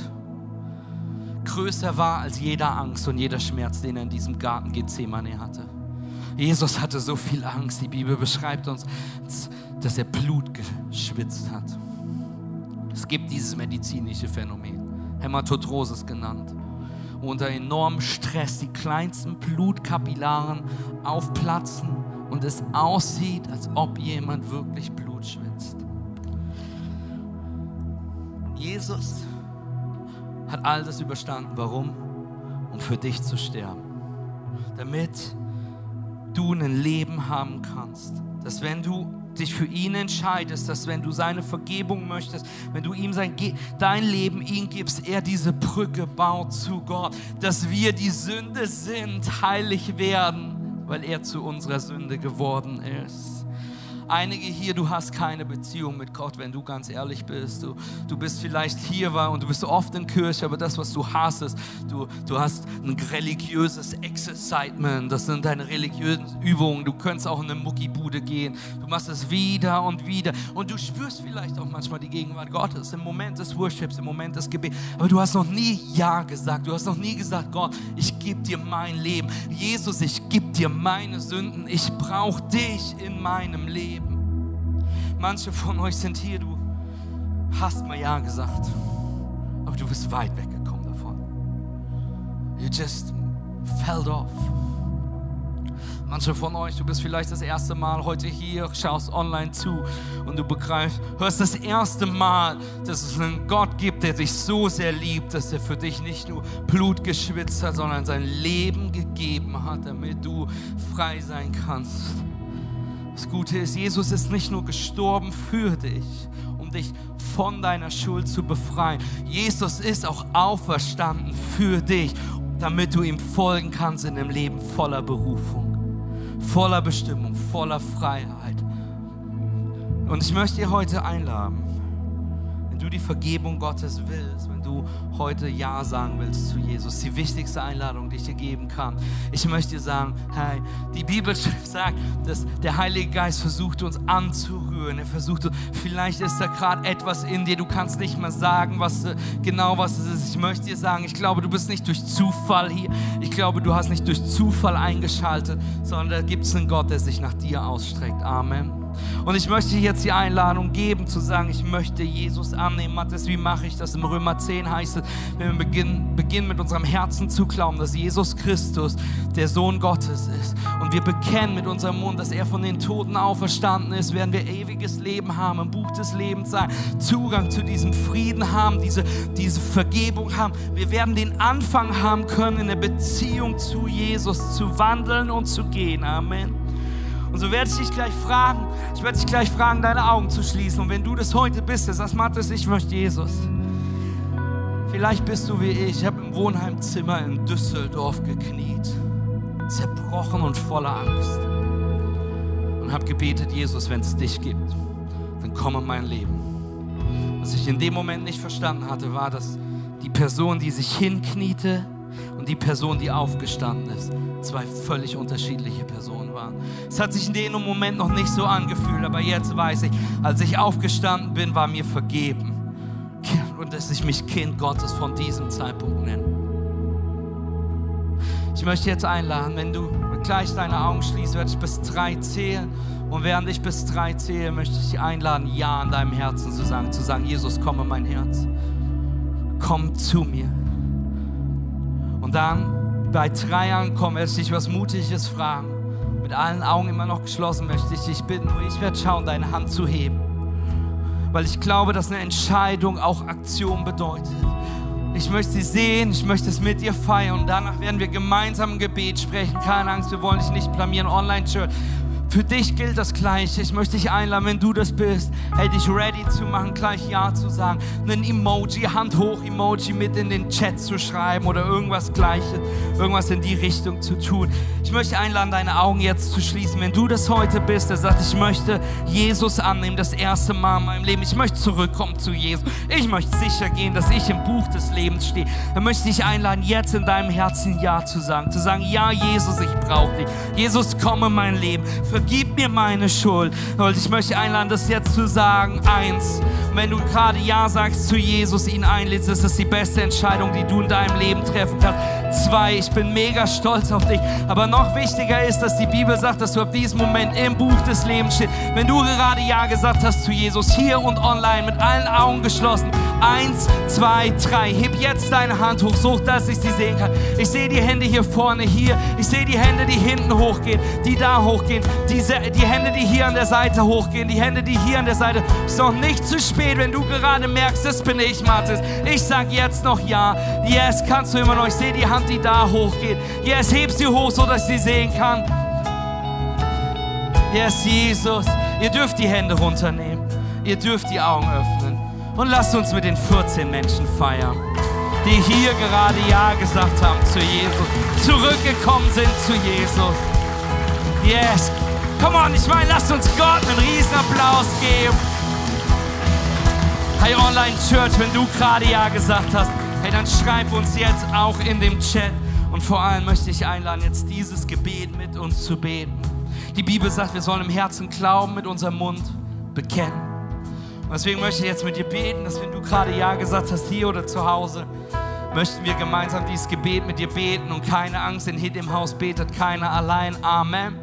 größer war als jeder Angst und jeder Schmerz, den er in diesem Garten Gethsemane hatte. Jesus hatte so viel Angst. Die Bibel beschreibt uns, dass er Blut geschwitzt hat. Es gibt dieses medizinische Phänomen, Hämatodrosis genannt, wo unter enormem Stress die kleinsten Blutkapillaren aufplatzen und es aussieht, als ob jemand wirklich Blut schwitzt. Jesus hat all das überstanden. Warum? Um für dich zu sterben. Damit du ein Leben haben kannst. Dass wenn du dich für ihn entscheidest, dass wenn du seine Vergebung möchtest, wenn du ihm sein, dein Leben ihm gibst, er diese Brücke baut zu Gott, dass wir die Sünde sind, heilig werden weil er zu unserer Sünde geworden ist. Einige hier, du hast keine Beziehung mit Gott, wenn du ganz ehrlich bist. Du, du bist vielleicht hier und du bist oft in Kirche, aber das, was du hast, ist, du, du hast ein religiöses Excitement. Das sind deine religiösen Übungen. Du könntest auch in eine Muckibude gehen. Du machst es wieder und wieder. Und du spürst vielleicht auch manchmal die Gegenwart Gottes im Moment des Worships, im Moment des Gebets. Aber du hast noch nie Ja gesagt. Du hast noch nie gesagt, Gott, ich gebe dir mein Leben. Jesus, ich gebe dir meine Sünden. Ich brauche dich in meinem Leben. Manche von euch sind hier, du hast mal Ja gesagt, aber du bist weit weggekommen davon. You just fell off. Manche von euch, du bist vielleicht das erste Mal heute hier, schaust online zu und du begreifst, hörst das erste Mal, dass es einen Gott gibt, der dich so sehr liebt, dass er für dich nicht nur Blut geschwitzt hat, sondern sein Leben gegeben hat, damit du frei sein kannst. Das Gute ist, Jesus ist nicht nur gestorben für dich, um dich von deiner Schuld zu befreien. Jesus ist auch auferstanden für dich, damit du ihm folgen kannst in einem Leben voller Berufung, voller Bestimmung, voller Freiheit. Und ich möchte dir heute einladen, wenn du die Vergebung Gottes willst, du heute Ja sagen willst zu Jesus, die wichtigste Einladung, die ich dir geben kann. Ich möchte dir sagen, hey, die Bibel sagt, dass der Heilige Geist versucht uns anzurühren. Er versucht, vielleicht ist da gerade etwas in dir, du kannst nicht mal sagen, was genau was es ist. Ich möchte dir sagen, ich glaube, du bist nicht durch Zufall hier. Ich glaube, du hast nicht durch Zufall eingeschaltet, sondern da gibt es einen Gott, der sich nach dir ausstreckt. Amen. Und ich möchte jetzt die Einladung geben, zu sagen, ich möchte Jesus annehmen. Matthias, wie mache ich das? Im Römer 10 heißt es, wenn wir beginnen, beginnen mit unserem Herzen zu glauben, dass Jesus Christus der Sohn Gottes ist. Und wir bekennen mit unserem Mund, dass er von den Toten auferstanden ist, werden wir ewiges Leben haben, im Buch des Lebens sein, Zugang zu diesem Frieden haben, diese, diese Vergebung haben. Wir werden den Anfang haben können, in der Beziehung zu Jesus zu wandeln und zu gehen. Amen. Und so werde ich dich gleich fragen, ich werde dich gleich fragen, deine Augen zu schließen. Und wenn du das heute bist, das sagst, Mathis, ich möchte Jesus. Vielleicht bist du wie ich. Ich habe im Wohnheimzimmer in Düsseldorf gekniet, zerbrochen und voller Angst. Und habe gebetet, Jesus, wenn es dich gibt, dann komm in mein Leben. Was ich in dem Moment nicht verstanden hatte, war, dass die Person, die sich hinkniete und die Person, die aufgestanden ist, zwei völlig unterschiedliche Personen waren. Es hat sich in dem Moment noch nicht so angefühlt, aber jetzt weiß ich, als ich aufgestanden bin, war mir vergeben. Und dass ich mich Kind Gottes von diesem Zeitpunkt nenne. Ich möchte jetzt einladen, wenn du gleich deine Augen schließt, werde ich bis drei zählen. Und während ich bis drei zähle, möchte ich dich einladen, Ja in deinem Herzen zu sagen. Zu sagen, Jesus, komme mein Herz. Komm zu mir. Und dann bei drei ankommen, werde ich dich was Mutiges fragen. Mit allen Augen immer noch geschlossen möchte ich dich bitten, nur ich werde schauen, deine Hand zu heben. Weil ich glaube, dass eine Entscheidung auch Aktion bedeutet. Ich möchte sie sehen, ich möchte es mit dir feiern und danach werden wir gemeinsam ein Gebet sprechen. Keine Angst, wir wollen dich nicht blamieren. Online-Church, für dich gilt das Gleiche. Ich möchte dich einladen, wenn du das bist, hey, dich ready zu machen, gleich Ja zu sagen. Einen Emoji, Hand hoch Emoji mit in den Chat zu schreiben oder irgendwas Gleiches, irgendwas in die Richtung zu tun. Ich möchte einladen, deine Augen jetzt zu schließen. Wenn du das heute bist, der sagt, ich möchte Jesus annehmen, das erste Mal in meinem Leben. Ich möchte zurückkommen zu Jesus. Ich möchte sicher gehen, dass ich im Buch des Lebens stehe. Dann möchte ich dich einladen, jetzt in deinem Herzen Ja zu sagen. Zu sagen, ja, Jesus, ich brauche dich. Jesus, komme in mein Leben. Für vergib mir meine Schuld. Und ich möchte einladen, das jetzt zu sagen. Eins, wenn du gerade Ja sagst zu Jesus, ihn einlädst, ist das die beste Entscheidung, die du in deinem Leben treffen kannst. Zwei, ich bin mega stolz auf dich. Aber noch wichtiger ist, dass die Bibel sagt, dass du ab diesem Moment im Buch des Lebens stehst. Wenn du gerade Ja gesagt hast zu Jesus, hier und online, mit allen Augen geschlossen. Eins, zwei, drei. Heb jetzt deine Hand hoch, so dass ich sie sehen kann. Ich sehe die Hände hier vorne, hier. Ich sehe die Hände, die hinten hochgehen, die da hochgehen. Diese, die Hände, die hier an der Seite hochgehen, die Hände, die hier an der Seite. Es ist noch nicht zu spät wenn du gerade merkst, das bin ich, Mathis. Ich sag jetzt noch ja. Yes, kannst du immer noch. Ich sehe die Hand, die da hochgeht. Yes, heb sie hoch, so dass ich sie sehen kann. Yes, Jesus. Ihr dürft die Hände runternehmen. Ihr dürft die Augen öffnen. Und lasst uns mit den 14 Menschen feiern, die hier gerade Ja gesagt haben zu Jesus, zurückgekommen sind zu Jesus. Yes. Come on, ich meine, lasst uns Gott einen riesen Applaus geben. Hey Online Church, wenn du gerade Ja gesagt hast, hey, dann schreib uns jetzt auch in dem Chat. Und vor allem möchte ich einladen, jetzt dieses Gebet mit uns zu beten. Die Bibel sagt, wir sollen im Herzen glauben, mit unserem Mund bekennen. Und deswegen möchte ich jetzt mit dir beten, dass wenn du gerade Ja gesagt hast, hier oder zu Hause, möchten wir gemeinsam dieses Gebet mit dir beten und keine Angst, in Hit im Haus betet keiner allein. Amen.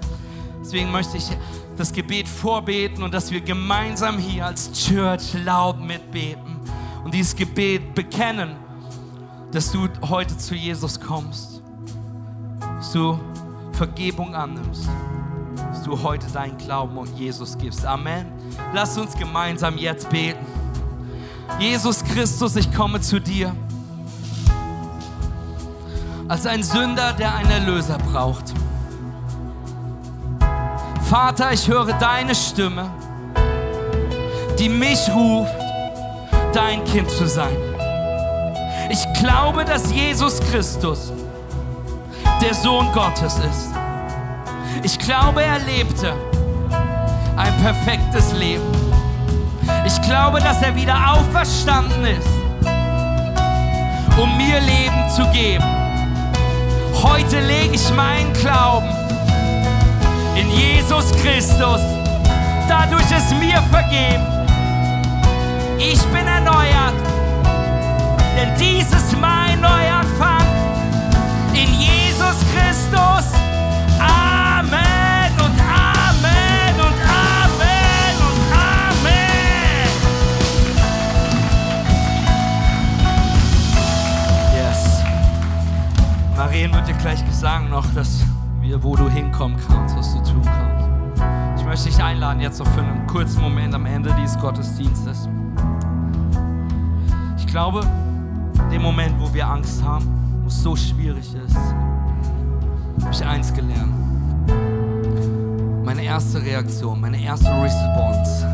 Deswegen möchte ich das Gebet vorbeten und dass wir gemeinsam hier als Church laut mitbeten und dieses Gebet bekennen, dass du heute zu Jesus kommst, dass du Vergebung annimmst, dass du heute deinen Glauben an Jesus gibst. Amen. Lass uns gemeinsam jetzt beten. Jesus Christus, ich komme zu dir als ein Sünder, der einen Erlöser braucht. Vater, ich höre deine Stimme, die mich ruft, dein Kind zu sein. Ich glaube, dass Jesus Christus der Sohn Gottes ist. Ich glaube, er lebte ein perfektes Leben. Ich glaube, dass er wieder auferstanden ist, um mir Leben zu geben. Heute lege ich meinen Glauben in Jesus Christus. Dadurch ist mir vergeben. Ich bin erneuert, denn dies ist mein Neuanfang in Jesus Christus. Gleich gesagt noch, dass wir, wo du hinkommen kannst, was du tun kannst. Ich möchte dich einladen, jetzt noch für einen kurzen Moment am Ende dieses Gottesdienstes. Ich glaube, dem Moment, wo wir Angst haben, wo es so schwierig ist, habe ich eins gelernt. Meine erste Reaktion, meine erste Response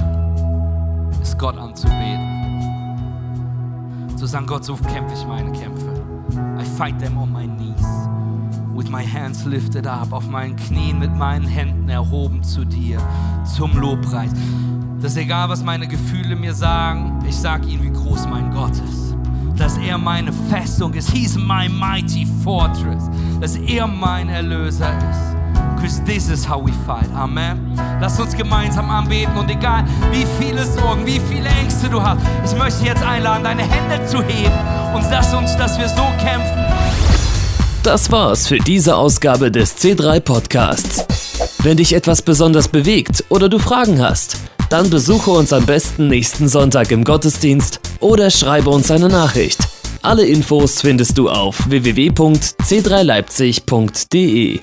ist Gott anzubeten. Zu sagen, Gott, so kämpfe ich meine Kämpfe. I fight them on my knees with my hands lifted up, auf meinen Knien mit meinen Händen erhoben zu dir, zum Lobpreis. dass egal was meine Gefühle mir sagen, ich sag ihnen, wie groß mein Gott ist. Dass er meine Festung ist. He's my mighty fortress. Dass er mein Erlöser ist. Because this is how we fight. Amen. Lass uns gemeinsam anbeten und egal wie viele Sorgen, wie viele Ängste du hast, ich möchte jetzt einladen, deine Hände zu heben und lass uns, dass wir so kämpfen. Das war's für diese Ausgabe des C3 Podcasts. Wenn dich etwas besonders bewegt oder du Fragen hast, dann besuche uns am besten nächsten Sonntag im Gottesdienst oder schreibe uns eine Nachricht. Alle Infos findest du auf www.c3leipzig.de.